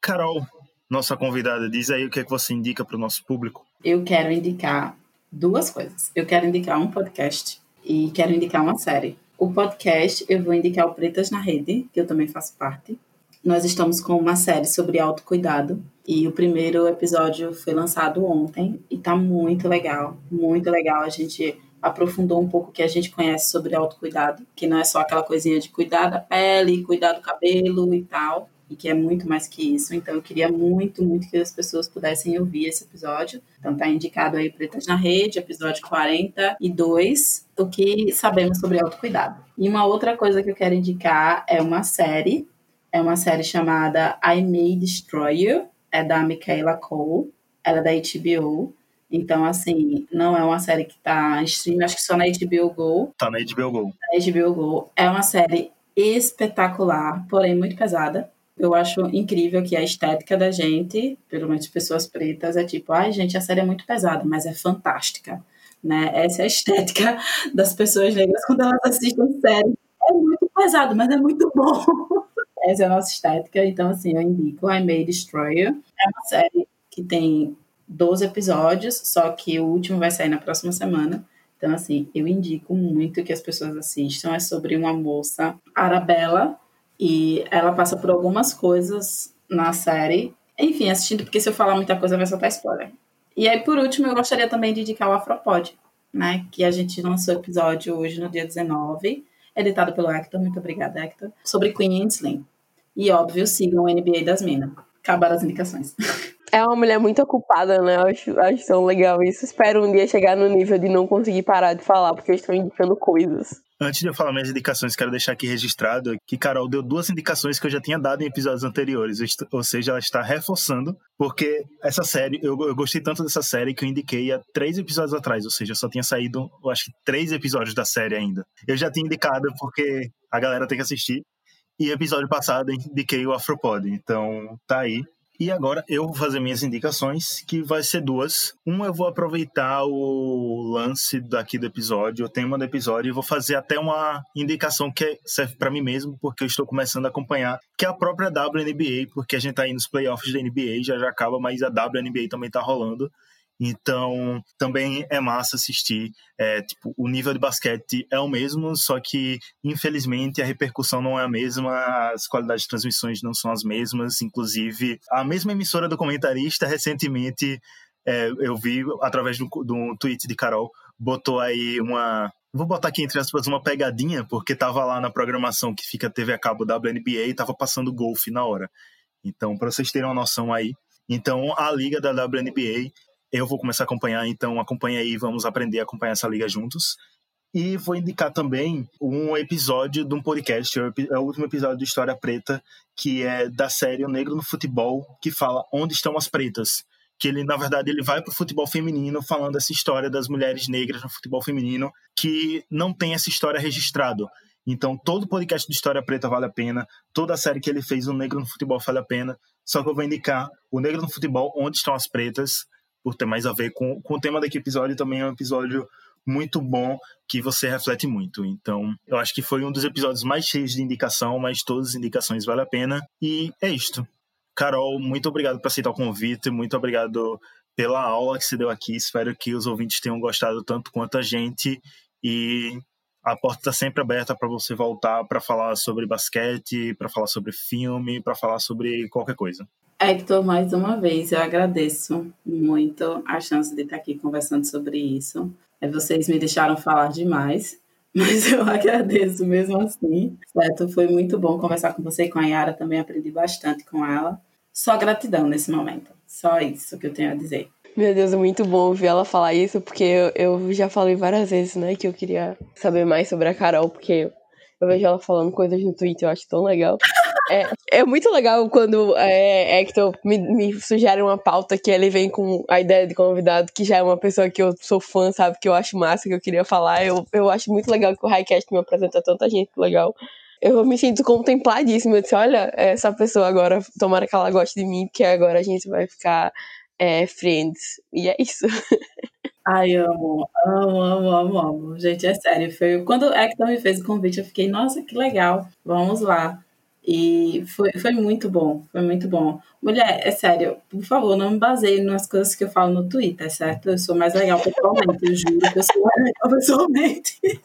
Carol, nossa convidada, diz aí o que é que você indica para o nosso público. Eu quero indicar duas coisas. Eu quero indicar um podcast e quero indicar uma série. O podcast eu vou indicar o Pretas na Rede, que eu também faço parte. Nós estamos com uma série sobre autocuidado e o primeiro episódio foi lançado ontem e tá muito legal, muito legal. A gente aprofundou um pouco o que a gente conhece sobre autocuidado, que não é só aquela coisinha de cuidar da pele, cuidar do cabelo e tal e que é muito mais que isso. Então eu queria muito, muito que as pessoas pudessem ouvir esse episódio. Então tá indicado aí Pretas na Rede, episódio 42, o que sabemos sobre autocuidado. E uma outra coisa que eu quero indicar é uma série, é uma série chamada I May Destroy You, é da Michaela Cole, ela é da HBO. Então, assim, não é uma série que tá em stream, acho que só na HBO Go. Tá na HBO Go. Na HBO Go. É uma série espetacular, porém muito pesada. Eu acho incrível que a estética da gente, pelo menos pessoas pretas, é tipo, ai gente, a série é muito pesada, mas é fantástica. Né? Essa é a estética das pessoas negras quando elas assistem série. É muito pesado, mas é muito bom. Essa é a nossa estética. Então, assim, eu indico I May Destroyer. É uma série que tem 12 episódios, só que o último vai sair na próxima semana. Então, assim, eu indico muito que as pessoas assistam. É sobre uma moça, Arabella, e ela passa por algumas coisas na série. Enfim, assistindo, porque se eu falar muita coisa vai soltar spoiler. E aí, por último, eu gostaria também de indicar o Afropod, né? Que a gente lançou episódio hoje no dia 19, editado pelo Hector. Muito obrigada, Hector. Sobre Queen Slim. E óbvio, sigam o NBA das Minas. Acabaram as indicações. É uma mulher muito ocupada, né? Eu acho, acho tão legal isso. Espero um dia chegar no nível de não conseguir parar de falar, porque eu estou indicando coisas. Antes de eu falar minhas indicações, quero deixar aqui registrado que Carol deu duas indicações que eu já tinha dado em episódios anteriores, ou seja, ela está reforçando, porque essa série, eu, eu gostei tanto dessa série que eu indiquei há três episódios atrás, ou seja, só tinha saído, eu acho que três episódios da série ainda. Eu já tinha indicado porque a galera tem que assistir, e episódio passado indiquei o Afropod, então tá aí. E agora eu vou fazer minhas indicações, que vai ser duas. Uma eu vou aproveitar o lance daqui do episódio, o tema do episódio, e vou fazer até uma indicação que serve para mim mesmo, porque eu estou começando a acompanhar, que é a própria WNBA, porque a gente tá aí nos playoffs da NBA, já já acaba, mas a WNBA também tá rolando. Então, também é massa assistir. É, tipo, o nível de basquete é o mesmo, só que, infelizmente, a repercussão não é a mesma, as qualidades de transmissões não são as mesmas. Inclusive, a mesma emissora do comentarista, recentemente, é, eu vi, através de um, tweet de Carol, botou aí uma. Vou botar aqui entre aspas uma pegadinha, porque tava lá na programação que fica TV a cabo WNBA e tava passando golfe na hora. Então, para vocês terem uma noção aí. Então, a liga da WNBA eu vou começar a acompanhar, então acompanha aí, vamos aprender a acompanhar essa liga juntos. E vou indicar também um episódio de um podcast, é o último episódio de História Preta, que é da série O Negro no Futebol, que fala Onde Estão as Pretas. Que ele, na verdade, ele vai para o futebol feminino falando essa história das mulheres negras no futebol feminino, que não tem essa história registrado. Então, todo podcast de História Preta vale a pena, toda a série que ele fez, O Negro no Futebol, vale a pena. Só que eu vou indicar O Negro no Futebol, Onde Estão as Pretas, por ter mais a ver com, com o tema daqui episódio, também é um episódio muito bom que você reflete muito. Então, eu acho que foi um dos episódios mais cheios de indicação, mas todas as indicações valem a pena. E é isto. Carol, muito obrigado por aceitar o convite, muito obrigado pela aula que você deu aqui. Espero que os ouvintes tenham gostado tanto quanto a gente. E a porta está sempre aberta para você voltar para falar sobre basquete, para falar sobre filme, para falar sobre qualquer coisa. Hector, mais uma vez, eu agradeço muito a chance de estar aqui conversando sobre isso. É, vocês me deixaram falar demais, mas eu agradeço mesmo assim. Certo? Foi muito bom conversar com você e com a Yara, também aprendi bastante com ela. Só gratidão nesse momento. Só isso que eu tenho a dizer. Meu Deus, é muito bom ouvir ela falar isso, porque eu, eu já falei várias vezes, né, que eu queria saber mais sobre a Carol, porque eu vejo ela falando coisas no Twitter, eu acho tão legal. É, é muito legal quando é, Hector me, me sugere uma pauta que ele vem com a ideia de convidado, que já é uma pessoa que eu sou fã, sabe? Que eu acho massa, que eu queria falar. Eu, eu acho muito legal que o Highcast me apresenta tanta gente legal. Eu me sinto contempladíssima. Eu disse, olha, essa pessoa agora, tomara que ela goste de mim, porque agora a gente vai ficar é, friends. E é isso. Ai, amo, amo, amo, amo, amo. Gente, é sério. Foi... Quando o Hector me fez o convite, eu fiquei, nossa, que legal. Vamos lá. E foi, foi muito bom, foi muito bom. Mulher, é sério, por favor, não me baseie nas coisas que eu falo no Twitter, certo? Eu sou mais legal pessoalmente, eu juro que eu sou mais legal pessoalmente.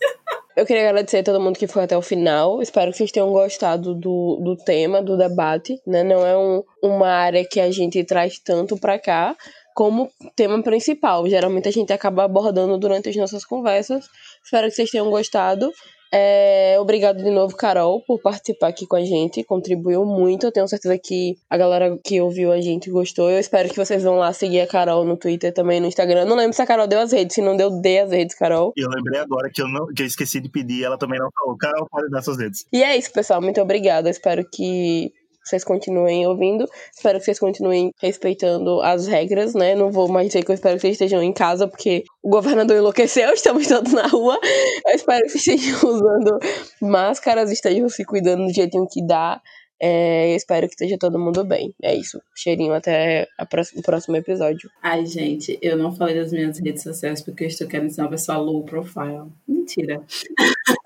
Eu queria agradecer a todo mundo que foi até o final. Espero que vocês tenham gostado do, do tema, do debate. Né? Não é um, uma área que a gente traz tanto para cá como tema principal. Geralmente a gente acaba abordando durante as nossas conversas. Espero que vocês tenham gostado. É, obrigado de novo, Carol, por participar aqui com a gente. Contribuiu muito. Eu tenho certeza que a galera que ouviu a gente gostou. Eu espero que vocês vão lá seguir a Carol no Twitter também, no Instagram. Não lembro se a Carol deu as redes. Se não deu, dê as redes, Carol. Eu lembrei agora que eu, não, que eu esqueci de pedir. Ela também não falou. Carol, pode dar suas redes. E é isso, pessoal. Muito obrigada. espero que vocês continuem ouvindo. Espero que vocês continuem respeitando as regras, né? Não vou mais dizer que eu espero que vocês estejam em casa, porque o governador enlouqueceu, estamos todos na rua. Eu espero que vocês estejam usando máscaras, estejam se cuidando do jeitinho que dá. É, espero que esteja todo mundo bem. É isso. Cheirinho até o próximo episódio. Ai, gente, eu não falei das minhas redes sociais porque eu estou querendo ser uma pessoa low profile. Mentira.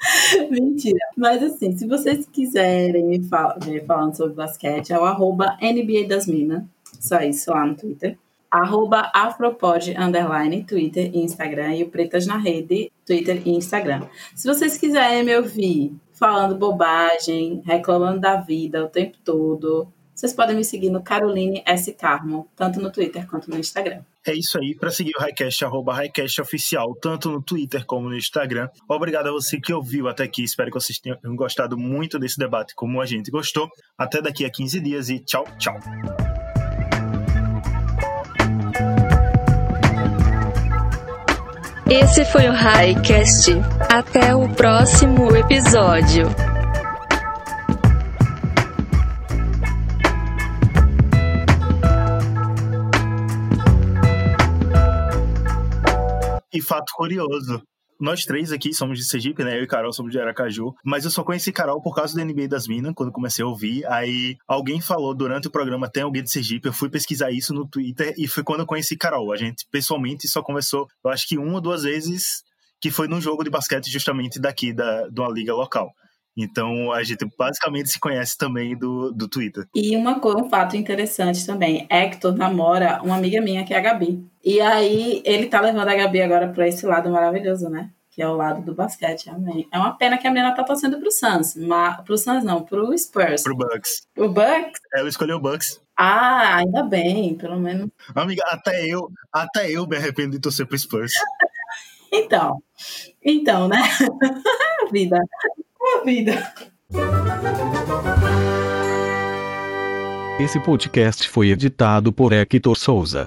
Mentira. Mas assim, se vocês quiserem me fal ver falando sobre basquete, é o arroba NBA das Minas. Só isso lá no Twitter. Arroba Afropod, underline, Twitter e Instagram. E o Pretas na Rede, Twitter e Instagram. Se vocês quiserem me ouvir falando bobagem, reclamando da vida o tempo todo, vocês podem me seguir no Caroline S. Carmo, tanto no Twitter quanto no Instagram. É isso aí. Para seguir o Highcast, arroba Highcast Oficial, tanto no Twitter como no Instagram. Obrigado a você que ouviu até aqui. Espero que vocês tenham gostado muito desse debate, como a gente gostou. Até daqui a 15 dias e tchau, tchau. Esse foi o Highcast. Até o próximo episódio. E fato curioso. Nós três aqui somos de Sergipe, né? Eu e Carol somos de Aracaju. Mas eu só conheci Carol por causa do NBA das Minas, quando comecei a ouvir. Aí alguém falou durante o programa, tem alguém de Sergipe. Eu fui pesquisar isso no Twitter e foi quando eu conheci Carol. A gente pessoalmente só conversou, eu acho que uma ou duas vezes, que foi num jogo de basquete justamente daqui, da, de uma liga local. Então a gente basicamente se conhece também do, do Twitter. E uma coisa, um fato interessante também: Hector namora uma amiga minha que é a Gabi. E aí ele tá levando a Gabi agora pra esse lado maravilhoso, né? Que é o lado do basquete, amém. É uma pena que a menina tá torcendo pro Suns, mas pro Suns não, pro Spurs. Pro Bucks. O Bucks? Ela escolheu o Bucks. Ah, ainda bem, pelo menos. Amiga, até eu, até eu me arrependo de torcer pro Spurs. então, então, né? vida. A vida. Esse podcast foi editado por Hector Souza.